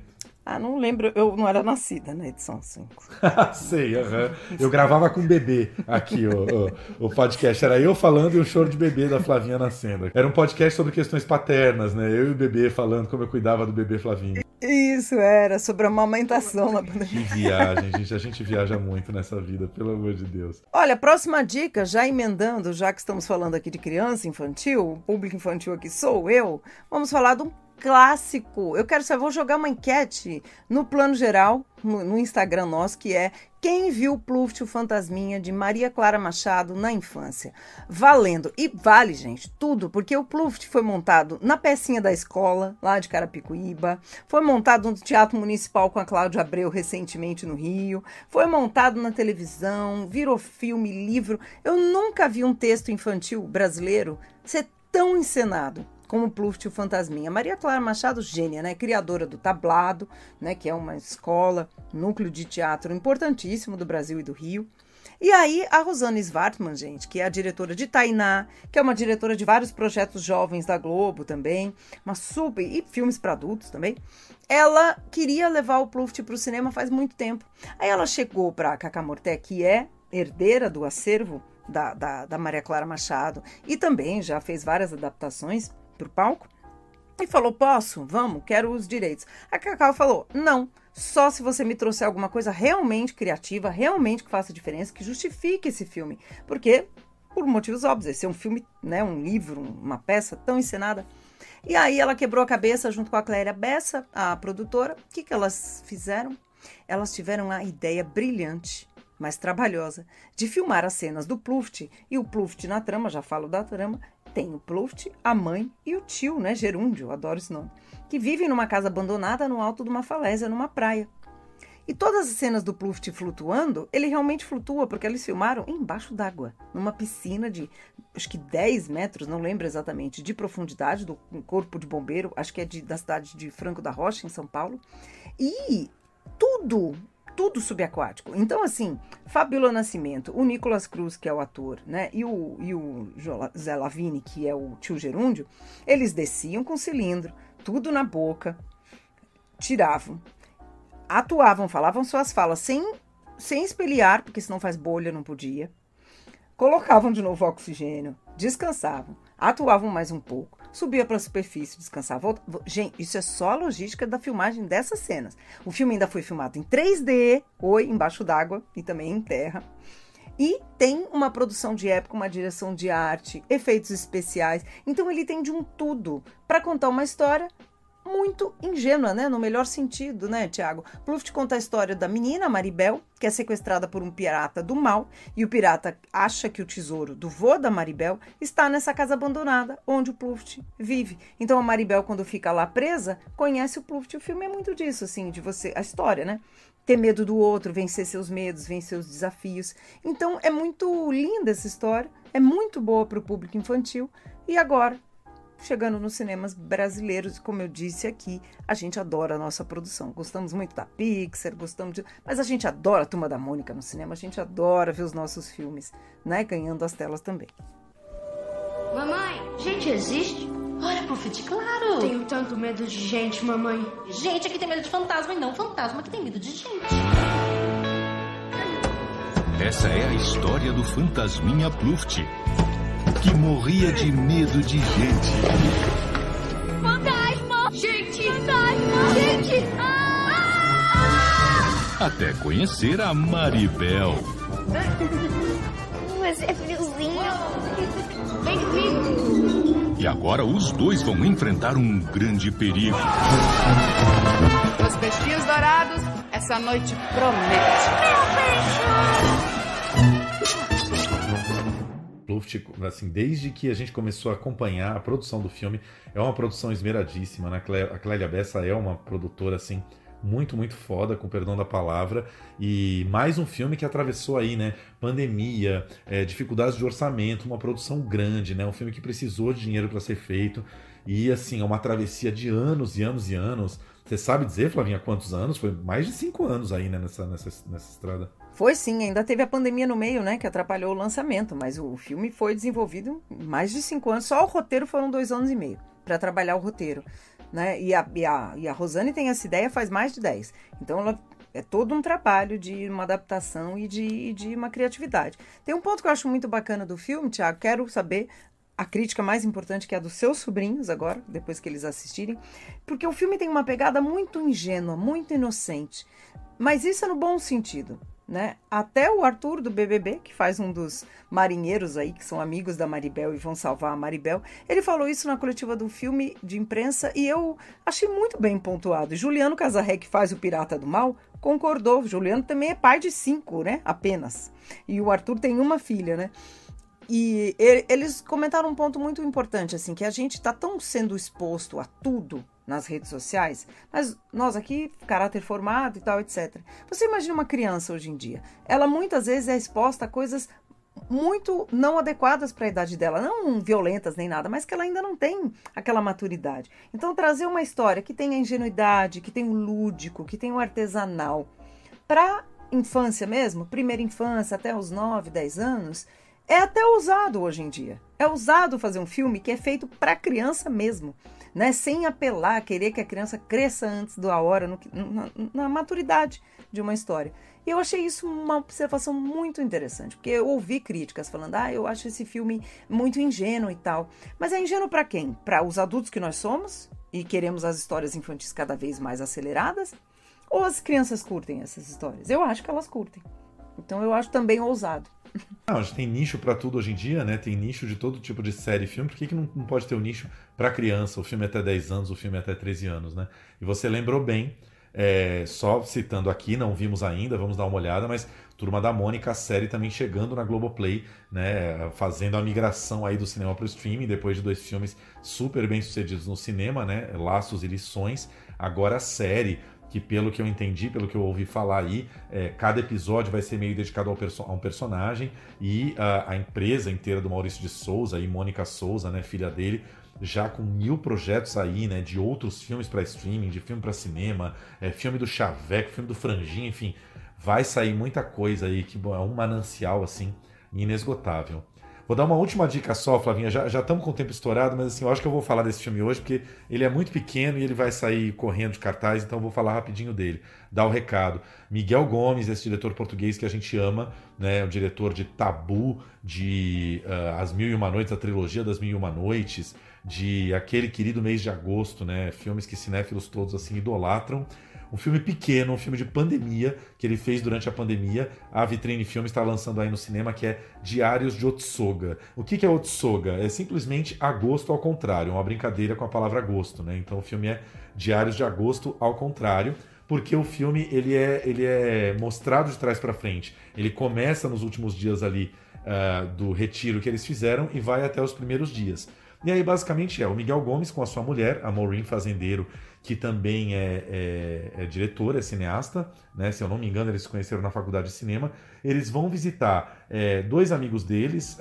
Speaker 2: Ah, não lembro, eu não era nascida na edição 5.
Speaker 1: Sei, aham. Eu gravava com bebê aqui o, o, o, podcast. Era eu falando e o choro de bebê da Flavinha nascendo. Era um podcast sobre questões paternas, né? Eu e o bebê falando como eu cuidava do bebê Flavinho.
Speaker 2: Isso, era, sobre a amamentação na pandemia.
Speaker 1: Que viagem, gente. A gente viaja muito nessa vida, pelo amor de Deus.
Speaker 2: Olha, próxima dica, já emendando, já que estamos falando aqui de criança infantil, o público infantil aqui sou eu, vamos falar de um clássico. Eu quero saber, vou jogar uma enquete no plano geral, no, no Instagram nosso, que é quem viu Pluft, o Fantasminha, de Maria Clara Machado na infância? Valendo. E vale, gente, tudo, porque o Pluft foi montado na pecinha da escola, lá de Carapicuíba, foi montado no Teatro Municipal com a Cláudia Abreu recentemente no Rio, foi montado na televisão, virou filme, livro. Eu nunca vi um texto infantil brasileiro ser tão encenado como Pluft e o Fantasminha. Maria Clara Machado, gênia, né? Criadora do Tablado, né? Que é uma escola, núcleo de teatro importantíssimo do Brasil e do Rio. E aí, a Rosane Svartman, gente, que é a diretora de Tainá, que é uma diretora de vários projetos jovens da Globo também, uma super. e filmes para adultos também. Ela queria levar o Pluft para o cinema faz muito tempo. Aí ela chegou para a Cacá Morté, que é herdeira do acervo da, da, da Maria Clara Machado, e também já fez várias adaptações para o palco e falou: Posso? Vamos, quero os direitos. A Cacau falou: Não, só se você me trouxer alguma coisa realmente criativa, realmente que faça diferença, que justifique esse filme. Porque, por motivos óbvios, esse é um filme, né, um livro, uma peça tão encenada. E aí ela quebrou a cabeça junto com a Cléria Bessa, a produtora. O que, que elas fizeram? Elas tiveram a ideia brilhante mais trabalhosa, de filmar as cenas do Pluft, e o Pluft na trama, já falo da trama, tem o Pluft, a mãe e o tio, né, Gerúndio, adoro esse nome, que vivem numa casa abandonada no alto de uma falésia, numa praia. E todas as cenas do Pluft flutuando, ele realmente flutua, porque eles filmaram embaixo d'água, numa piscina de acho que 10 metros, não lembro exatamente, de profundidade do corpo de bombeiro, acho que é de, da cidade de Franco da Rocha, em São Paulo. E tudo tudo subaquático. Então, assim, Fabíola Nascimento, o Nicolas Cruz, que é o ator, né, e o, e o Zé Lavini, que é o tio Gerúndio, eles desciam com cilindro, tudo na boca, tiravam, atuavam, falavam suas falas sem, sem espelhar, porque senão faz bolha, não podia. Colocavam de novo oxigênio, descansavam, atuavam mais um pouco subia para a superfície, descansava. Volta. Gente, isso é só a logística da filmagem dessas cenas. O filme ainda foi filmado em 3D, oi, embaixo d'água e também em terra. E tem uma produção de época, uma direção de arte, efeitos especiais. Então ele tem de um tudo para contar uma história muito ingênua, né? No melhor sentido, né, Tiago? Pluft conta a história da menina Maribel, que é sequestrada por um pirata do mal, e o pirata acha que o tesouro do vô da Maribel está nessa casa abandonada, onde o Pluft vive. Então a Maribel, quando fica lá presa, conhece o Pluft. O filme é muito disso, assim, de você. A história, né? Ter medo do outro, vencer seus medos, vencer os desafios. Então é muito linda essa história, é muito boa para o público infantil. E agora chegando nos cinemas brasileiros. E como eu disse aqui, a gente adora a nossa produção. Gostamos muito da Pixar, gostamos de. Mas a gente adora a Turma da Mônica no cinema, a gente adora ver os nossos filmes, né? Ganhando as telas também.
Speaker 4: Mamãe, gente existe?
Speaker 18: Olha, Puffet, claro!
Speaker 4: Tenho tanto medo de gente, mamãe.
Speaker 18: Gente aqui tem medo de fantasma e não fantasma que tem medo de gente.
Speaker 19: Essa é a história do fantasminha Pluft que morria de medo de gente.
Speaker 4: Fantasma! Gente! Fantasma! Gente! Ah!
Speaker 19: Até conhecer a Maribel.
Speaker 4: Mas é friozinho. Vem comigo.
Speaker 19: E agora os dois vão enfrentar um grande perigo.
Speaker 8: Os peixinhos dourados, essa noite promete.
Speaker 4: Meu peixe!
Speaker 1: Luft, assim, desde que a gente começou a acompanhar a produção do filme, é uma produção esmeradíssima, né? A Clélia Bessa é uma produtora, assim, muito, muito foda, com perdão da palavra. E mais um filme que atravessou aí, né? Pandemia, é, dificuldades de orçamento, uma produção grande, né? Um filme que precisou de dinheiro para ser feito. E, assim, é uma travessia de anos e anos e anos. Você sabe dizer, Flavinha, quantos anos? Foi mais de cinco anos aí, né, nessa, nessa, nessa estrada.
Speaker 2: Foi sim, ainda teve a pandemia no meio, né, que atrapalhou o lançamento, mas o filme foi desenvolvido mais de cinco anos, só o roteiro foram dois anos e meio para trabalhar o roteiro. né? E a, e, a, e a Rosane tem essa ideia faz mais de 10. Então ela é todo um trabalho de uma adaptação e de, de uma criatividade. Tem um ponto que eu acho muito bacana do filme, Tiago, quero saber a crítica mais importante que é a dos seus sobrinhos agora, depois que eles assistirem, porque o filme tem uma pegada muito ingênua, muito inocente. Mas isso é no bom sentido né? Até o Arthur do BBB, que faz um dos marinheiros aí que são amigos da Maribel e vão salvar a Maribel, ele falou isso na coletiva do filme de imprensa e eu achei muito bem pontuado. Juliano Casarré, que faz o Pirata do Mal, concordou. Juliano também é pai de cinco, né? Apenas. E o Arthur tem uma filha, né? E eles comentaram um ponto muito importante, assim, que a gente está tão sendo exposto a tudo nas redes sociais, mas nós aqui, caráter formado e tal, etc. Você imagina uma criança hoje em dia, ela muitas vezes é exposta a coisas muito não adequadas para a idade dela, não violentas nem nada, mas que ela ainda não tem aquela maturidade. Então, trazer uma história que tenha ingenuidade, que tenha o lúdico, que tenha o artesanal, para infância mesmo, primeira infância até os 9, 10 anos, é até ousado hoje em dia. É ousado fazer um filme que é feito para criança mesmo né? Sem apelar, querer que a criança cresça antes da hora, no, na, na maturidade de uma história. E eu achei isso uma observação muito interessante, porque eu ouvi críticas falando: ah, eu acho esse filme muito ingênuo e tal. Mas é ingênuo para quem? Para os adultos que nós somos e queremos as histórias infantis cada vez mais aceleradas? Ou as crianças curtem essas histórias? Eu acho que elas curtem. Então eu acho também ousado.
Speaker 1: Não, a gente tem nicho para tudo hoje em dia, né? Tem nicho de todo tipo de série e filme. Por que, que não, não pode ter um nicho para criança? O filme é até 10 anos, o filme é até 13 anos, né? E você lembrou bem, é, só citando aqui, não vimos ainda, vamos dar uma olhada, mas Turma da Mônica, a série também chegando na Globoplay, né? Fazendo a migração aí do cinema para o streaming, depois de dois filmes super bem sucedidos no cinema, né? Laços e Lições. Agora a série que pelo que eu entendi, pelo que eu ouvi falar aí, é, cada episódio vai ser meio dedicado perso a um personagem e a, a, empresa inteira do Maurício de Souza e Mônica Souza, né, filha dele, já com mil projetos aí, né, de outros filmes para streaming, de filme para cinema, é, filme do Chaveco, filme do Franjinha, enfim, vai sair muita coisa aí que é um manancial assim inesgotável. Vou dar uma última dica só, Flavinha. Já estamos com o tempo estourado, mas assim, eu acho que eu vou falar desse filme hoje, porque ele é muito pequeno e ele vai sair correndo de cartaz, então eu vou falar rapidinho dele. Dar o recado. Miguel Gomes, esse diretor português que a gente ama, né? O diretor de Tabu, de uh, As Mil e Uma Noites, a trilogia das Mil e Uma Noites, de aquele querido mês de agosto, né? Filmes que cinéfilos todos assim idolatram um filme pequeno, um filme de pandemia, que ele fez durante a pandemia. A Vitrine Filmes está lançando aí no cinema, que é Diários de Otsoga. O que, que é Otsoga? É simplesmente agosto ao contrário, uma brincadeira com a palavra agosto, né? Então o filme é Diários de Agosto ao contrário porque o filme ele é, ele é mostrado de trás para frente. Ele começa nos últimos dias ali uh, do retiro que eles fizeram e vai até os primeiros dias. E aí, basicamente, é o Miguel Gomes com a sua mulher, a Maureen Fazendeiro, que também é, é, é diretora, é cineasta, né? se eu não me engano, eles se conheceram na faculdade de cinema. Eles vão visitar é, dois amigos deles,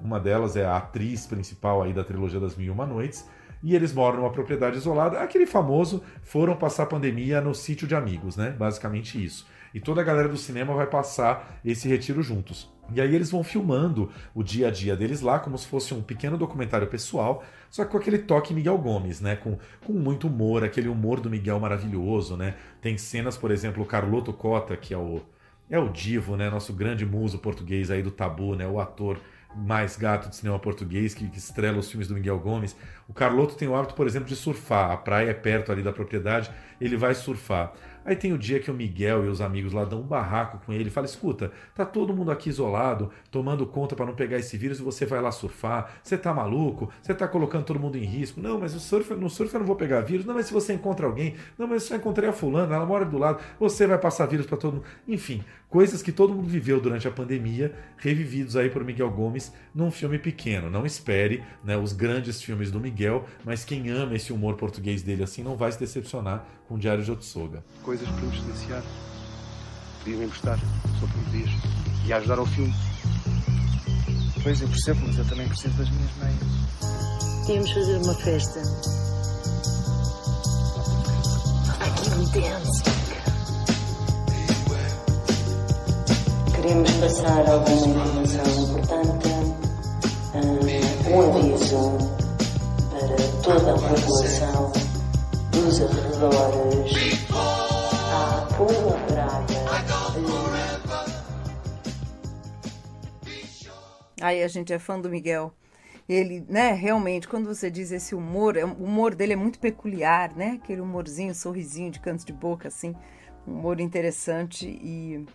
Speaker 1: uma delas é a atriz principal aí da trilogia das Mil e Uma Noites, e eles moram numa propriedade isolada, aquele famoso foram passar a pandemia no sítio de amigos, né? Basicamente isso. E toda a galera do cinema vai passar esse retiro juntos. E aí eles vão filmando o dia a dia deles lá, como se fosse um pequeno documentário pessoal, só que com aquele toque Miguel Gomes, né? Com, com muito humor, aquele humor do Miguel maravilhoso, né? Tem cenas, por exemplo, o Carloto Cota, que é o, é o divo, né? Nosso grande muso português aí do Tabu, né? O ator mais gato de cinema português que, que estrela os filmes do Miguel Gomes. O Carloto tem o hábito, por exemplo, de surfar. A praia é perto ali da propriedade, ele vai surfar. Aí tem o dia que o Miguel e os amigos lá dão um barraco com ele, fala: "Escuta, tá todo mundo aqui isolado, tomando conta para não pegar esse vírus e você vai lá surfar. Você tá maluco? Você tá colocando todo mundo em risco? Não, mas surf, no surf eu não vou pegar vírus. Não, mas se você encontra alguém, não, mas eu encontrei a fulana, ela mora do lado, você vai passar vírus para todo mundo. Enfim, coisas que todo mundo viveu durante a pandemia, revividos aí por Miguel Gomes num filme pequeno. Não espere, né, os grandes filmes do Miguel, mas quem ama esse humor português dele assim não vai se decepcionar com o Diário de Otsoga
Speaker 7: coisas para nos silenciar. Podiam emprestar, só por dias. E ajudar ao filme.
Speaker 20: Pois eu percebo, mas eu também preciso das minhas meias.
Speaker 17: Tínhamos fazer uma festa. Aqui dance. Queremos passar alguma informação importante. Um aviso para toda a população flores, a tua praia.
Speaker 2: Aí a gente é fã do Miguel. Ele, né, realmente, quando você diz esse humor, é- o humor dele é muito peculiar, né? Aquele humorzinho, sorrisinho de canto de boca, assim. Um humor interessante e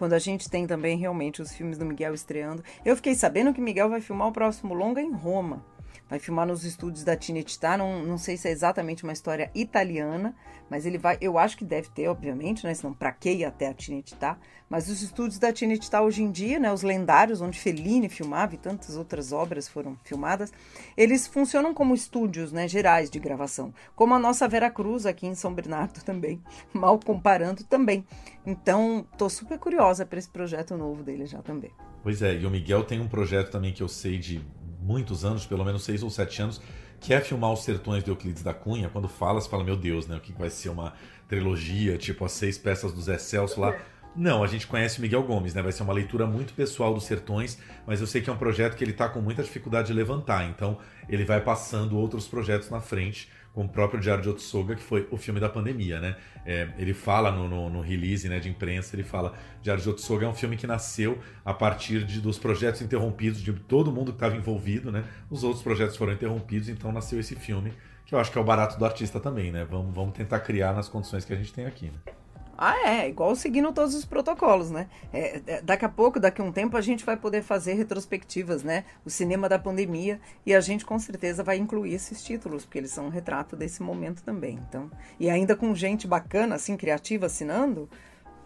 Speaker 2: quando a gente tem também realmente os filmes do Miguel estreando. Eu fiquei sabendo que Miguel vai filmar o próximo longa em Roma. Vai filmar nos estúdios da Tinetitá, não, não sei se é exatamente uma história italiana, mas ele vai, eu acho que deve ter, obviamente, né? Senão pra que ir até a Tinetitá? Mas os estúdios da Tinetitá hoje em dia, né? Os lendários, onde Fellini filmava e tantas outras obras foram filmadas, eles funcionam como estúdios, né? Gerais de gravação. Como a nossa Vera Cruz aqui em São Bernardo também, mal comparando também. Então, tô super curiosa para esse projeto novo dele já também.
Speaker 1: Pois é, e o Miguel tem um projeto também que eu sei de muitos anos, pelo menos seis ou sete anos, que é filmar os sertões de Euclides da Cunha. Quando fala, você fala, meu Deus, né? O que vai ser uma trilogia, tipo as seis peças do Zé Celso lá. Não, a gente conhece o Miguel Gomes, né? Vai ser uma leitura muito pessoal dos Sertões, mas eu sei que é um projeto que ele tá com muita dificuldade de levantar. Então, ele vai passando outros projetos na frente, como o próprio Diário de Otsuga, que foi o filme da pandemia, né? É, ele fala no, no, no release né, de imprensa, ele fala Diário de Otsuga é um filme que nasceu a partir de, dos projetos interrompidos de todo mundo que estava envolvido, né? Os outros projetos foram interrompidos, então nasceu esse filme, que eu acho que é o barato do artista também, né? Vamos, vamos tentar criar nas condições que a gente tem aqui, né?
Speaker 2: Ah, é, igual seguindo todos os protocolos, né? É, é, daqui a pouco, daqui a um tempo, a gente vai poder fazer retrospectivas, né? O cinema da pandemia, e a gente com certeza vai incluir esses títulos, porque eles são um retrato desse momento também. Então, e ainda com gente bacana, assim, criativa assinando,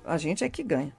Speaker 2: a gente é que ganha.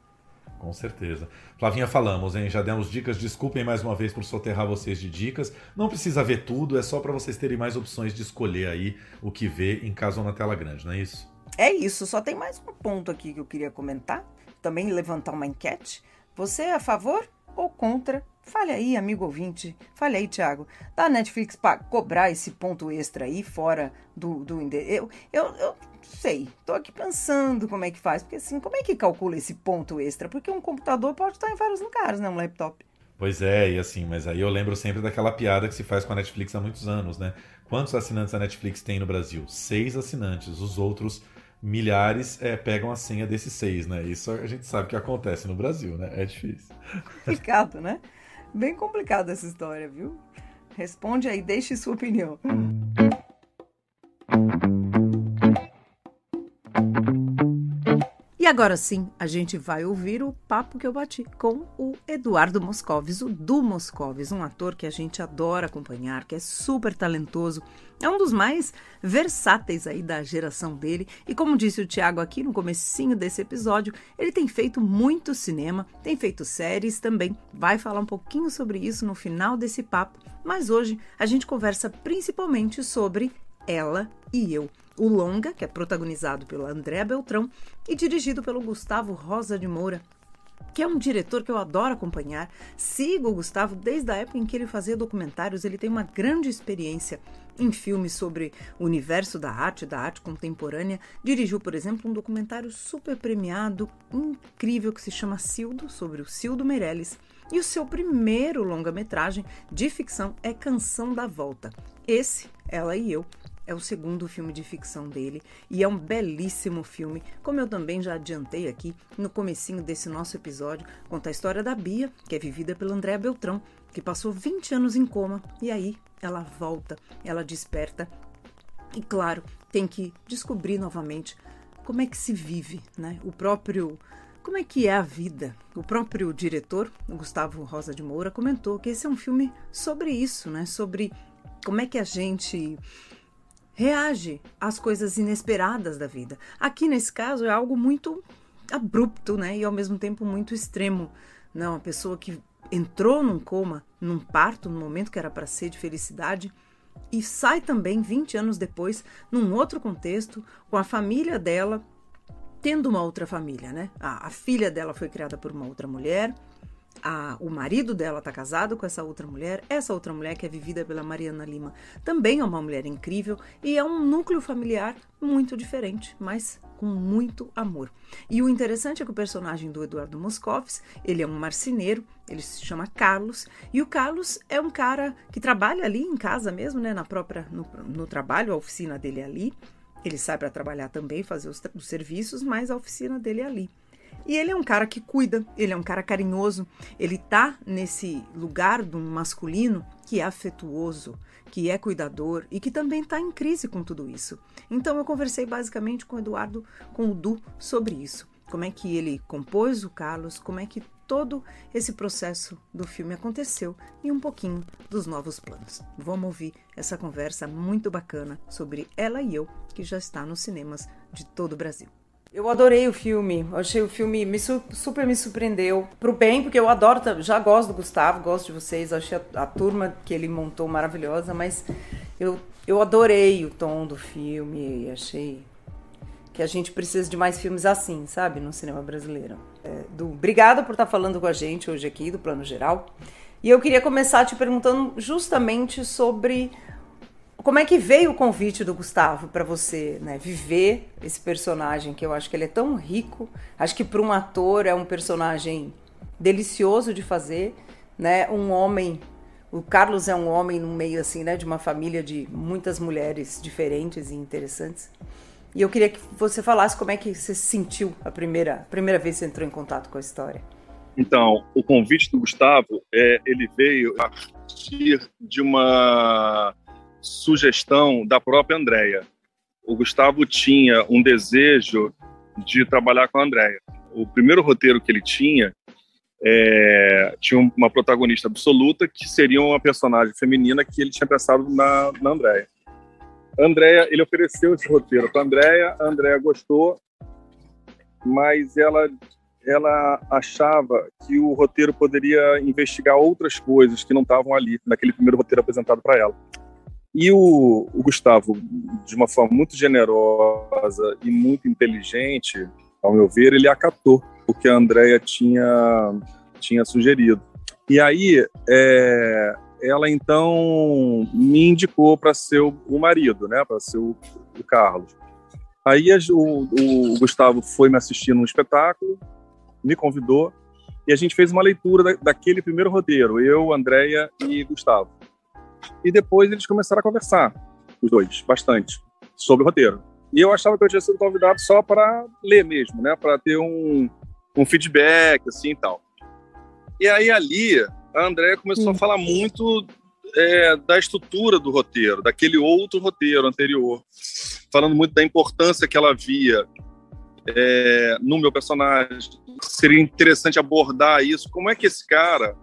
Speaker 1: Com certeza. Flavinha, falamos, hein? Já demos dicas. Desculpem mais uma vez por soterrar vocês de dicas. Não precisa ver tudo, é só para vocês terem mais opções de escolher aí o que ver em casa ou na tela grande, não é isso?
Speaker 2: É isso, só tem mais um ponto aqui que eu queria comentar, também levantar uma enquete. Você é a favor ou contra? Fale aí, amigo ouvinte. Fale aí, Thiago. Da Netflix para cobrar esse ponto extra aí fora do, do eu, eu, eu sei, tô aqui pensando como é que faz, porque assim, como é que calcula esse ponto extra? Porque um computador pode estar em vários lugares, né? Um laptop.
Speaker 1: Pois é, e assim, mas aí eu lembro sempre daquela piada que se faz com a Netflix há muitos anos, né? Quantos assinantes a Netflix tem no Brasil? Seis assinantes. Os outros milhares é, pegam a senha desses seis, né? Isso a gente sabe que acontece no Brasil, né? É difícil.
Speaker 2: Complicado, né? Bem complicada essa história, viu? Responde aí, deixe sua opinião. E agora sim, a gente vai ouvir o papo que eu bati com o Eduardo Moscovis, o Du Moscovis, um ator que a gente adora acompanhar, que é super talentoso, é um dos mais versáteis aí da geração dele. E como disse o Thiago aqui no comecinho desse episódio, ele tem feito muito cinema, tem feito séries também. Vai falar um pouquinho sobre isso no final desse papo, mas hoje a gente conversa principalmente sobre ela e eu. O longa, que é protagonizado pelo André Beltrão e dirigido pelo Gustavo Rosa de Moura, que é um diretor que eu adoro acompanhar. Sigo o Gustavo desde a época em que ele fazia documentários. Ele tem uma grande experiência em filmes sobre o universo da arte, da arte contemporânea. Dirigiu, por exemplo, um documentário super premiado, incrível, que se chama Cildo, sobre o Cildo Meirelles. E o seu primeiro longa-metragem de ficção é Canção da Volta. Esse, Ela e Eu, é o segundo filme de ficção dele e é um belíssimo filme, como eu também já adiantei aqui no comecinho desse nosso episódio, conta a história da Bia, que é vivida pelo André Beltrão, que passou 20 anos em coma e aí ela volta, ela desperta e claro, tem que descobrir novamente como é que se vive, né? O próprio como é que é a vida? O próprio diretor, Gustavo Rosa de Moura, comentou que esse é um filme sobre isso, né? Sobre como é que a gente reage às coisas inesperadas da vida. Aqui nesse caso é algo muito abrupto, né? E ao mesmo tempo muito extremo. Não, uma pessoa que entrou num coma, num parto, num momento que era para ser de felicidade, e sai também 20 anos depois, num outro contexto, com a família dela tendo uma outra família, né? A, a filha dela foi criada por uma outra mulher, a, o marido dela está casado com essa outra mulher, essa outra mulher que é vivida pela Mariana Lima também é uma mulher incrível e é um núcleo familiar muito diferente, mas com muito amor. E o interessante é que o personagem do Eduardo Moscovitz, ele é um marceneiro, ele se chama Carlos, e o Carlos é um cara que trabalha ali em casa mesmo, né, na própria no, no trabalho, a oficina dele é ali, Ele sai para trabalhar também, fazer os, os serviços, mas a oficina dele é ali. E ele é um cara que cuida, ele é um cara carinhoso, ele tá nesse lugar do masculino que é afetuoso, que é cuidador e que também está em crise com tudo isso. Então eu conversei basicamente com o Eduardo, com o Du, sobre isso. Como é que ele compôs o Carlos, como é que todo esse processo do filme aconteceu e um pouquinho dos novos planos. Vamos ouvir essa conversa muito bacana sobre Ela e Eu, que já está nos cinemas de todo o Brasil. Eu adorei o filme, achei o filme me su super me surpreendeu pro bem, porque eu adoro, já gosto do Gustavo, gosto de vocês, achei a, a turma que ele montou maravilhosa, mas eu, eu adorei o tom do filme, achei que a gente precisa de mais filmes assim, sabe, no cinema brasileiro. É, obrigada por estar falando com a gente hoje aqui do Plano Geral. E eu queria começar te perguntando justamente sobre como é que veio o convite do Gustavo para você né, viver esse personagem, que eu acho que ele é tão rico. Acho que para um ator é um personagem delicioso de fazer, né? Um homem, o Carlos é um homem no meio assim, né, de uma família de muitas mulheres diferentes e interessantes. E eu queria que você falasse como é que você se sentiu a primeira, primeira vez que você entrou em contato com a história.
Speaker 21: Então, o convite do Gustavo, é, ele veio a partir de uma sugestão da própria Andrea. O Gustavo tinha um desejo de trabalhar com a Andrea. O primeiro roteiro que ele tinha é, tinha uma protagonista absoluta que seria uma personagem feminina que ele tinha pensado na, na. Andrea, ele ofereceu esse roteiro para a Andrea, a gostou, mas ela ela achava que o roteiro poderia investigar outras coisas que não estavam ali naquele primeiro roteiro apresentado para ela. E o, o, Gustavo, de uma forma muito generosa e muito inteligente, ao meu ver, ele acatou o que a Andrea tinha, tinha sugerido. E aí, é, ela então me indicou para ser o, o, marido, né, para ser o, o Carlos. Aí o, o, Gustavo foi me assistir num espetáculo, me convidou e a gente fez uma leitura da, daquele primeiro roteiro, eu, Andréia e Gustavo. E depois eles começaram a conversar, os dois, bastante, sobre o roteiro. E eu achava que eu tinha sido convidado só para ler mesmo, né? Para ter um, um feedback, assim e tal. E aí ali, a Andréia começou a falar muito é, da estrutura do roteiro, daquele outro roteiro anterior, falando muito da importância que ela via é, no meu personagem. Seria interessante abordar isso. Como é que esse cara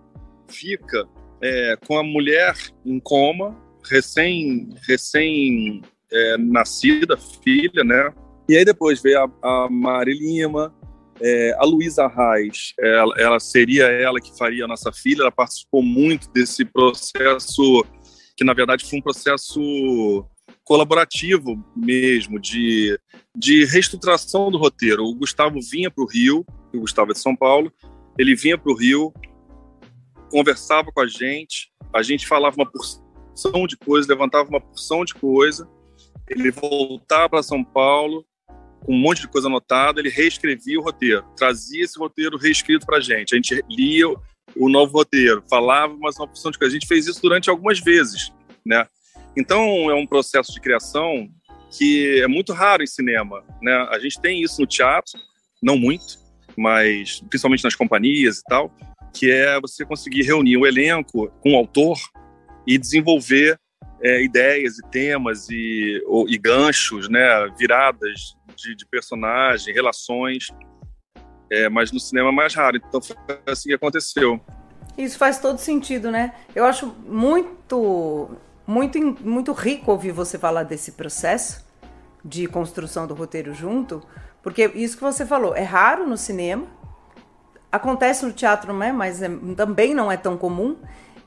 Speaker 21: fica é, com a mulher em coma, recém, recém é, nascida, filha, né? E aí depois veio a, a Mari Lima, é, a Luísa Reis, ela, ela, seria ela que faria a nossa filha, ela participou muito desse processo, que na verdade foi um processo colaborativo mesmo, de, de reestruturação do roteiro. O Gustavo vinha para o Rio, o Gustavo é de São Paulo, ele vinha para o Rio, conversava com a gente, a gente falava uma porção de coisa, levantava uma porção de coisa, ele voltava para São Paulo com um monte de coisa anotada, ele reescrevia o roteiro, trazia esse roteiro reescrito para a gente, a gente lia o novo roteiro, falava mais uma porção de coisa. A gente fez isso durante algumas vezes, né? Então é um processo de criação que é muito raro em cinema, né? A gente tem isso no teatro, não muito, mas principalmente nas companhias e tal, que é você conseguir reunir o elenco com o autor e desenvolver é, ideias e temas e, ou, e ganchos, né, viradas de, de personagem, relações, é, mas no cinema é mais raro. Então foi assim que aconteceu.
Speaker 2: Isso faz todo sentido, né? Eu acho muito, muito, muito rico ouvir você falar desse processo de construção do roteiro junto, porque isso que você falou é raro no cinema, Acontece no teatro, né? Mas é, também não é tão comum.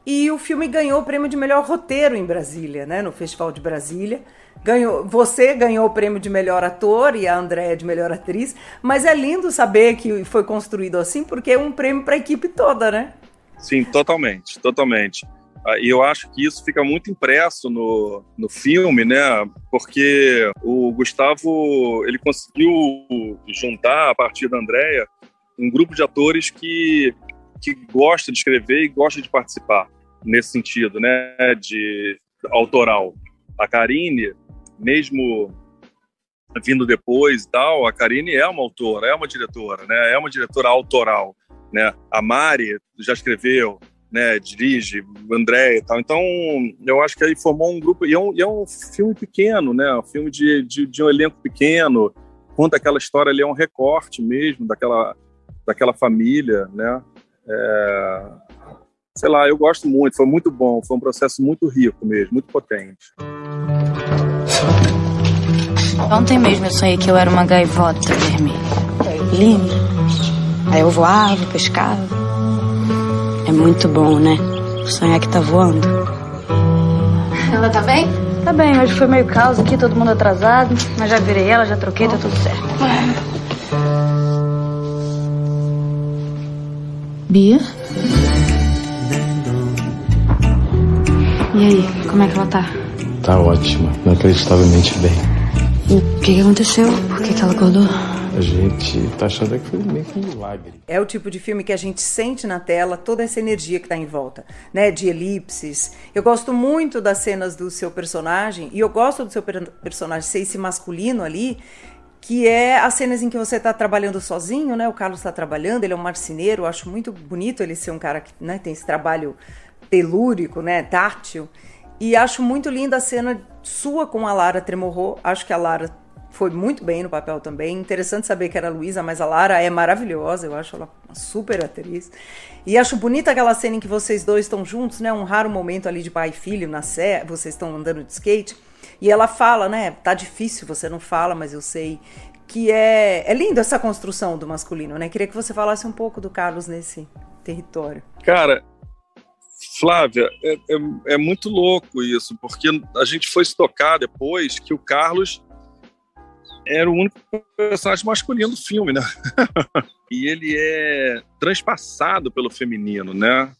Speaker 2: E o filme ganhou o prêmio de melhor roteiro em Brasília, né? No Festival de Brasília. Ganhou, você ganhou o prêmio de melhor ator e a Andréia de melhor atriz. Mas é lindo saber que foi construído assim, porque é um prêmio para a equipe toda, né?
Speaker 21: Sim, totalmente, totalmente. Ah, e eu acho que isso fica muito impresso no, no filme, né? Porque o Gustavo ele conseguiu juntar a partir da Andréia um grupo de atores que, que gosta de escrever e gosta de participar nesse sentido, né, de autoral. A Karine, mesmo vindo depois e tal, a Karine é uma autora, é uma diretora, né? É uma diretora autoral, né? A Mari já escreveu, né? Dirige, André e tal. Então, eu acho que aí formou um grupo e é um, e é um filme pequeno, né? Um filme de, de, de um elenco pequeno, conta aquela história ali é um recorte mesmo daquela daquela família, né? É, sei lá, eu gosto muito, foi muito bom, foi um processo muito rico mesmo, muito potente.
Speaker 22: Ontem mesmo eu sonhei que eu era uma gaivota vermelha. Linda. Aí eu voava, pescava. É muito bom, né? Sonhar que tá voando.
Speaker 18: Ela tá bem?
Speaker 22: Tá bem, hoje foi meio caos aqui, todo mundo atrasado. Mas já virei ela, já troquei, tá tudo certo. Bia? E aí, como é que ela tá?
Speaker 23: Tá ótima, inacreditavelmente bem.
Speaker 22: O que, que aconteceu? Por que, que ela acordou?
Speaker 23: A gente tá achando que foi meio que um milagre.
Speaker 2: É o tipo de filme que a gente sente na tela toda essa energia que tá em volta, né? De elipses. Eu gosto muito das cenas do seu personagem, e eu gosto do seu per personagem ser esse masculino ali, que é as cenas em que você está trabalhando sozinho, né? O Carlos está trabalhando, ele é um marceneiro, eu acho muito bonito ele ser um cara que né, tem esse trabalho telúrico, né? Tátil. E acho muito linda a cena sua com a Lara Tremorro. Acho que a Lara foi muito bem no papel também. Interessante saber que era a Luísa, mas a Lara é maravilhosa. Eu acho ela uma super atriz. E acho bonita aquela cena em que vocês dois estão juntos, né? Um raro momento ali de pai e filho na sé, vocês estão andando de skate. E ela fala, né? Tá difícil, você não fala, mas eu sei. Que é, é lindo essa construção do masculino, né? Queria que você falasse um pouco do Carlos nesse território.
Speaker 21: Cara, Flávia, é, é, é, muito louco isso, porque a gente foi se tocar depois que o Carlos era o único personagem masculino do filme, né? e ele é transpassado pelo feminino, né?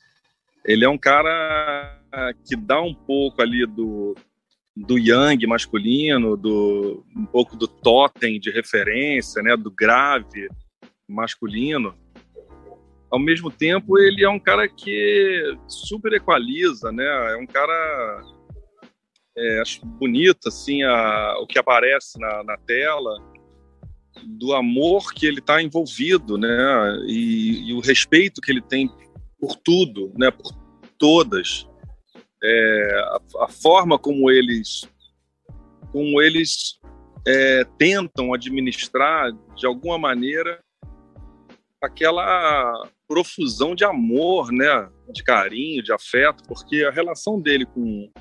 Speaker 21: Ele é um cara que dá um pouco ali do, do yang masculino, do um pouco do totem de referência, né? Do grave masculino ao mesmo tempo ele é um cara que super equaliza, né? É um cara é, acho bonito assim a, o que aparece na, na tela do amor que ele está envolvido, né? E, e, o respeito que ele tem por tudo, né? Por todas, é, a, a, forma como eles como eles é, tentam administrar de alguma maneira aquela profusão de amor, né, de carinho, de afeto, porque a relação dele com,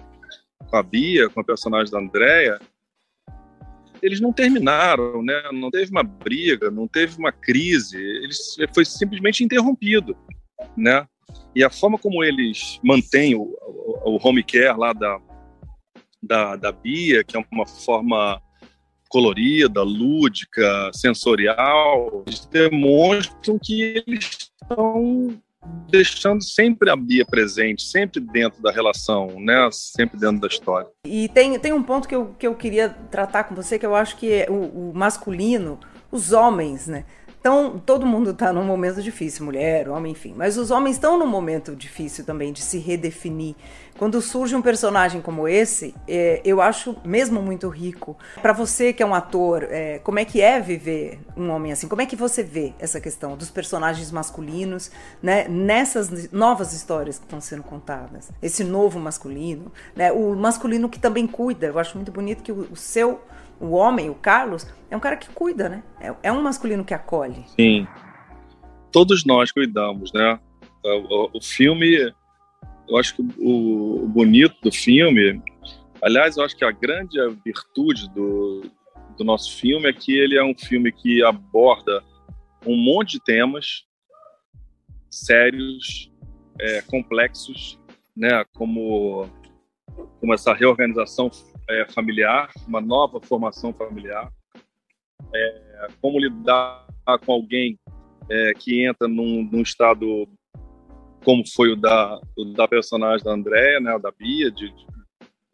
Speaker 21: com a Bia, com a personagem da Andrea, eles não terminaram, né? Não teve uma briga, não teve uma crise, eles foi simplesmente interrompido, né? E a forma como eles mantêm o, o, o home care lá da, da, da Bia, que é uma forma colorida, lúdica, sensorial, demonstram que eles estão deixando sempre a Bia presente, sempre dentro da relação, né? Sempre dentro da história.
Speaker 2: E tem, tem um ponto que eu, que eu queria tratar com você, que eu acho que é o, o masculino, os homens, né? Então, todo mundo está num momento difícil, mulher, homem, enfim. Mas os homens estão num momento difícil também de se redefinir. Quando surge um personagem como esse, é, eu acho mesmo muito rico. Para você que é um ator, é, como é que é viver um homem assim? Como é que você vê essa questão dos personagens masculinos né, nessas novas histórias que estão sendo contadas? Esse novo masculino, né, o masculino que também cuida. Eu acho muito bonito que o, o seu o homem, o Carlos, é um cara que cuida, né? É, é um masculino que acolhe.
Speaker 21: Sim. Todos nós cuidamos, né? O, o, filme, eu acho que o, o, bonito do filme, aliás, eu acho que a grande virtude do, do nosso filme é que ele é um filme que aborda um monte de temas sérios, é, complexos, né? Como, como essa reorganização é, familiar, uma nova formação familiar, é, como lidar com alguém é, que entra num, num, estado como foi o da, o da personagem da Andréia, né, da Bia, de, de,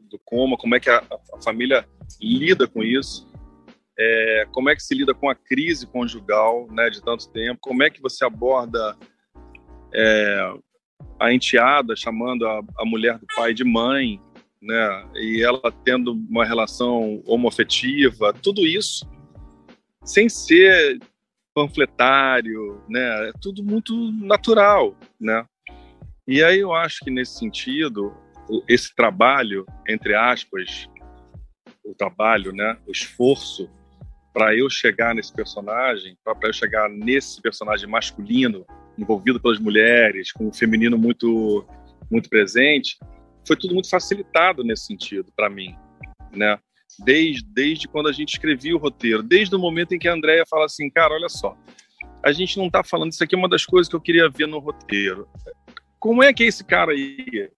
Speaker 21: do coma, como é que a, a família lida com isso, é, como é que se lida com a crise conjugal né, de tanto tempo, como é que você aborda é, a enteada chamando a, a mulher do pai de mãe, né? E ela tendo uma relação homoafetiva, tudo isso sem ser panfletário, né? É tudo muito natural, né? E aí eu acho que nesse sentido, esse trabalho, entre aspas, o trabalho, né, o esforço para eu chegar nesse personagem, para eu chegar nesse personagem masculino envolvido pelas mulheres, com o feminino muito muito presente, foi tudo muito facilitado nesse sentido para mim, né? Desde, desde quando a gente escrevia o roteiro, desde o momento em que a Andrea fala assim, cara, olha só, a gente não está falando, isso aqui é uma das coisas que eu queria ver no roteiro. Como é que é esse cara aí,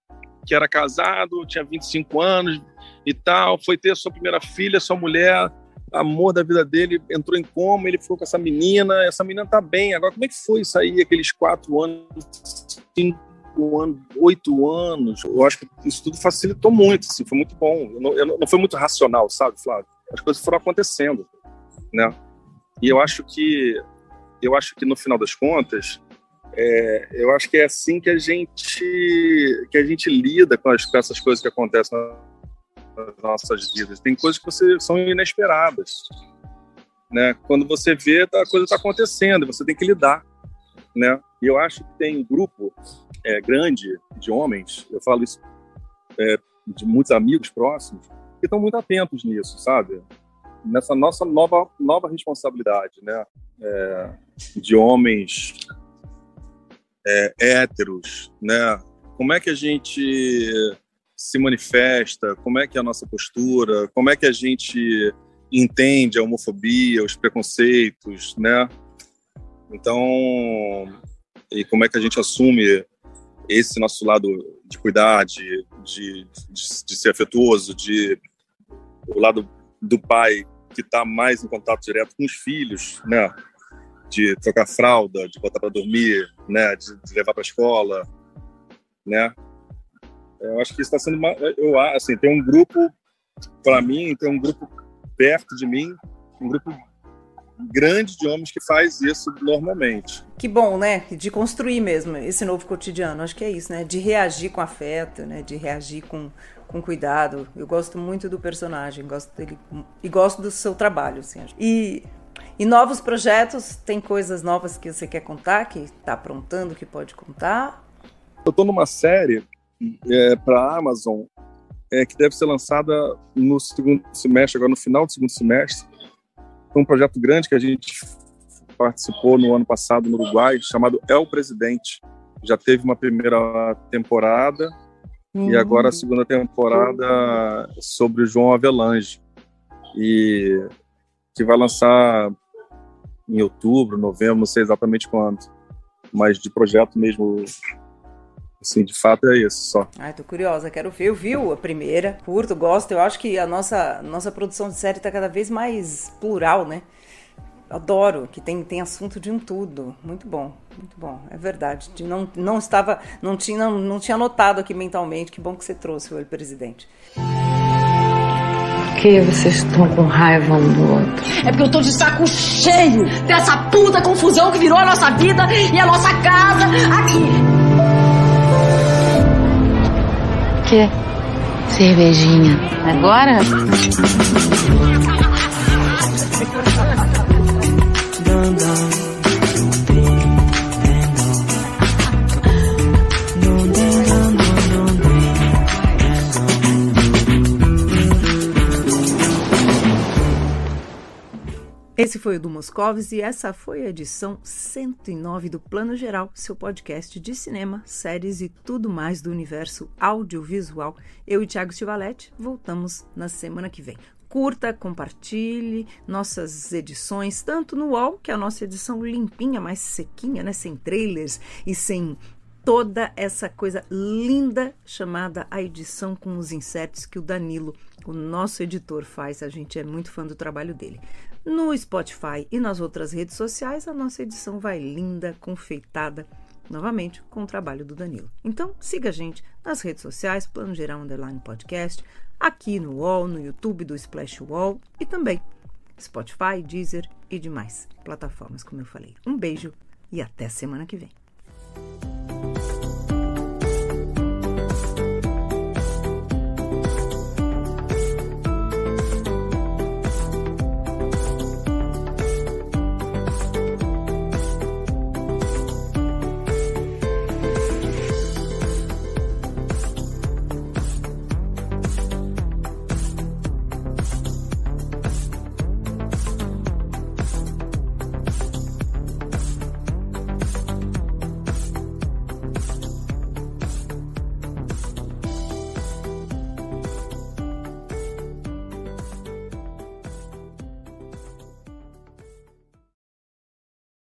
Speaker 21: que era casado, tinha 25 anos e tal, foi ter sua primeira filha, sua mulher, amor da vida dele, entrou em coma, ele ficou com essa menina, essa menina tá bem. Agora, como é que foi isso aí, aqueles quatro anos, cinco oito anos? Eu acho que isso tudo facilitou muito, assim, foi muito bom. Eu não, eu não, foi muito racional, sabe, Flávio? As coisas foram acontecendo, né? E eu acho que, eu acho que no final das contas, é, eu acho que é assim que a gente que a gente lida com, as, com essas coisas que acontecem nas nossas vidas. Tem coisas que você, são inesperadas, né? Quando você vê, a coisa está acontecendo, você tem que lidar, né? E eu acho que tem um grupo é, grande de homens, eu falo isso é, de muitos amigos próximos, que estão muito atentos nisso, sabe? Nessa nossa nova nova responsabilidade, né? É, de homens é, héteros, né? Como é que a gente se manifesta? Como é que é a nossa postura? Como é que a gente entende a homofobia, os preconceitos, né? Então, e como é que a gente assume esse nosso lado de cuidar, de, de, de, de ser afetuoso, de o lado do pai que está mais em contato direto com os filhos, né? de trocar fralda, de botar para dormir, né, de, de levar para a escola, né? Eu acho que está sendo uma, eu assim, tem um grupo para mim, tem um grupo perto de mim, um grupo grande de homens que faz isso normalmente.
Speaker 2: Que bom, né? De construir mesmo esse novo cotidiano. Acho que é isso, né? De reagir com afeto, né? De reagir com, com cuidado. Eu gosto muito do personagem, gosto dele e gosto do seu trabalho, assim. E e novos projetos, tem coisas novas que você quer contar, que está aprontando, que pode contar?
Speaker 21: Eu estou numa série é, para a Amazon é, que deve ser lançada no segundo semestre, agora no final do segundo semestre. É um projeto grande que a gente participou no ano passado no Uruguai, chamado É o Presidente. Já teve uma primeira temporada uhum. e agora a segunda temporada sobre o João Avelange. E que vai lançar em outubro, novembro, não sei exatamente quando. Mas de projeto mesmo, assim, de fato é isso só.
Speaker 2: Ai, tô curiosa, quero ver. Eu vi a primeira, curto, gosto. Eu acho que a nossa, nossa produção de série tá cada vez mais plural, né? Adoro, que tem, tem assunto de um tudo. Muito bom, muito bom. É verdade. Não, não estava, não tinha, não, não tinha anotado aqui mentalmente. Que bom que você trouxe o presidente
Speaker 17: que vocês estão com raiva um do outro?
Speaker 18: É porque eu tô de saco cheio dessa puta confusão que virou a nossa vida e a nossa casa aqui.
Speaker 17: Cervejinha. Agora?
Speaker 2: Esse foi o do Moscovis e essa foi a edição 109 do Plano Geral, seu podcast de cinema, séries e tudo mais do universo audiovisual. Eu e Thiago Stivaletti voltamos na semana que vem. Curta, compartilhe nossas edições, tanto no UOL, que é a nossa edição limpinha, mais sequinha, né? sem trailers e sem toda essa coisa linda chamada a edição com os insetos que o Danilo, o nosso editor, faz. A gente é muito fã do trabalho dele. No Spotify e nas outras redes sociais, a nossa edição vai linda, confeitada, novamente com o trabalho do Danilo. Então, siga a gente nas redes sociais, Plano Geral Underline Podcast, aqui no UOL, no YouTube do Splash UOL e também Spotify, Deezer e demais plataformas, como eu falei. Um beijo e até semana que vem.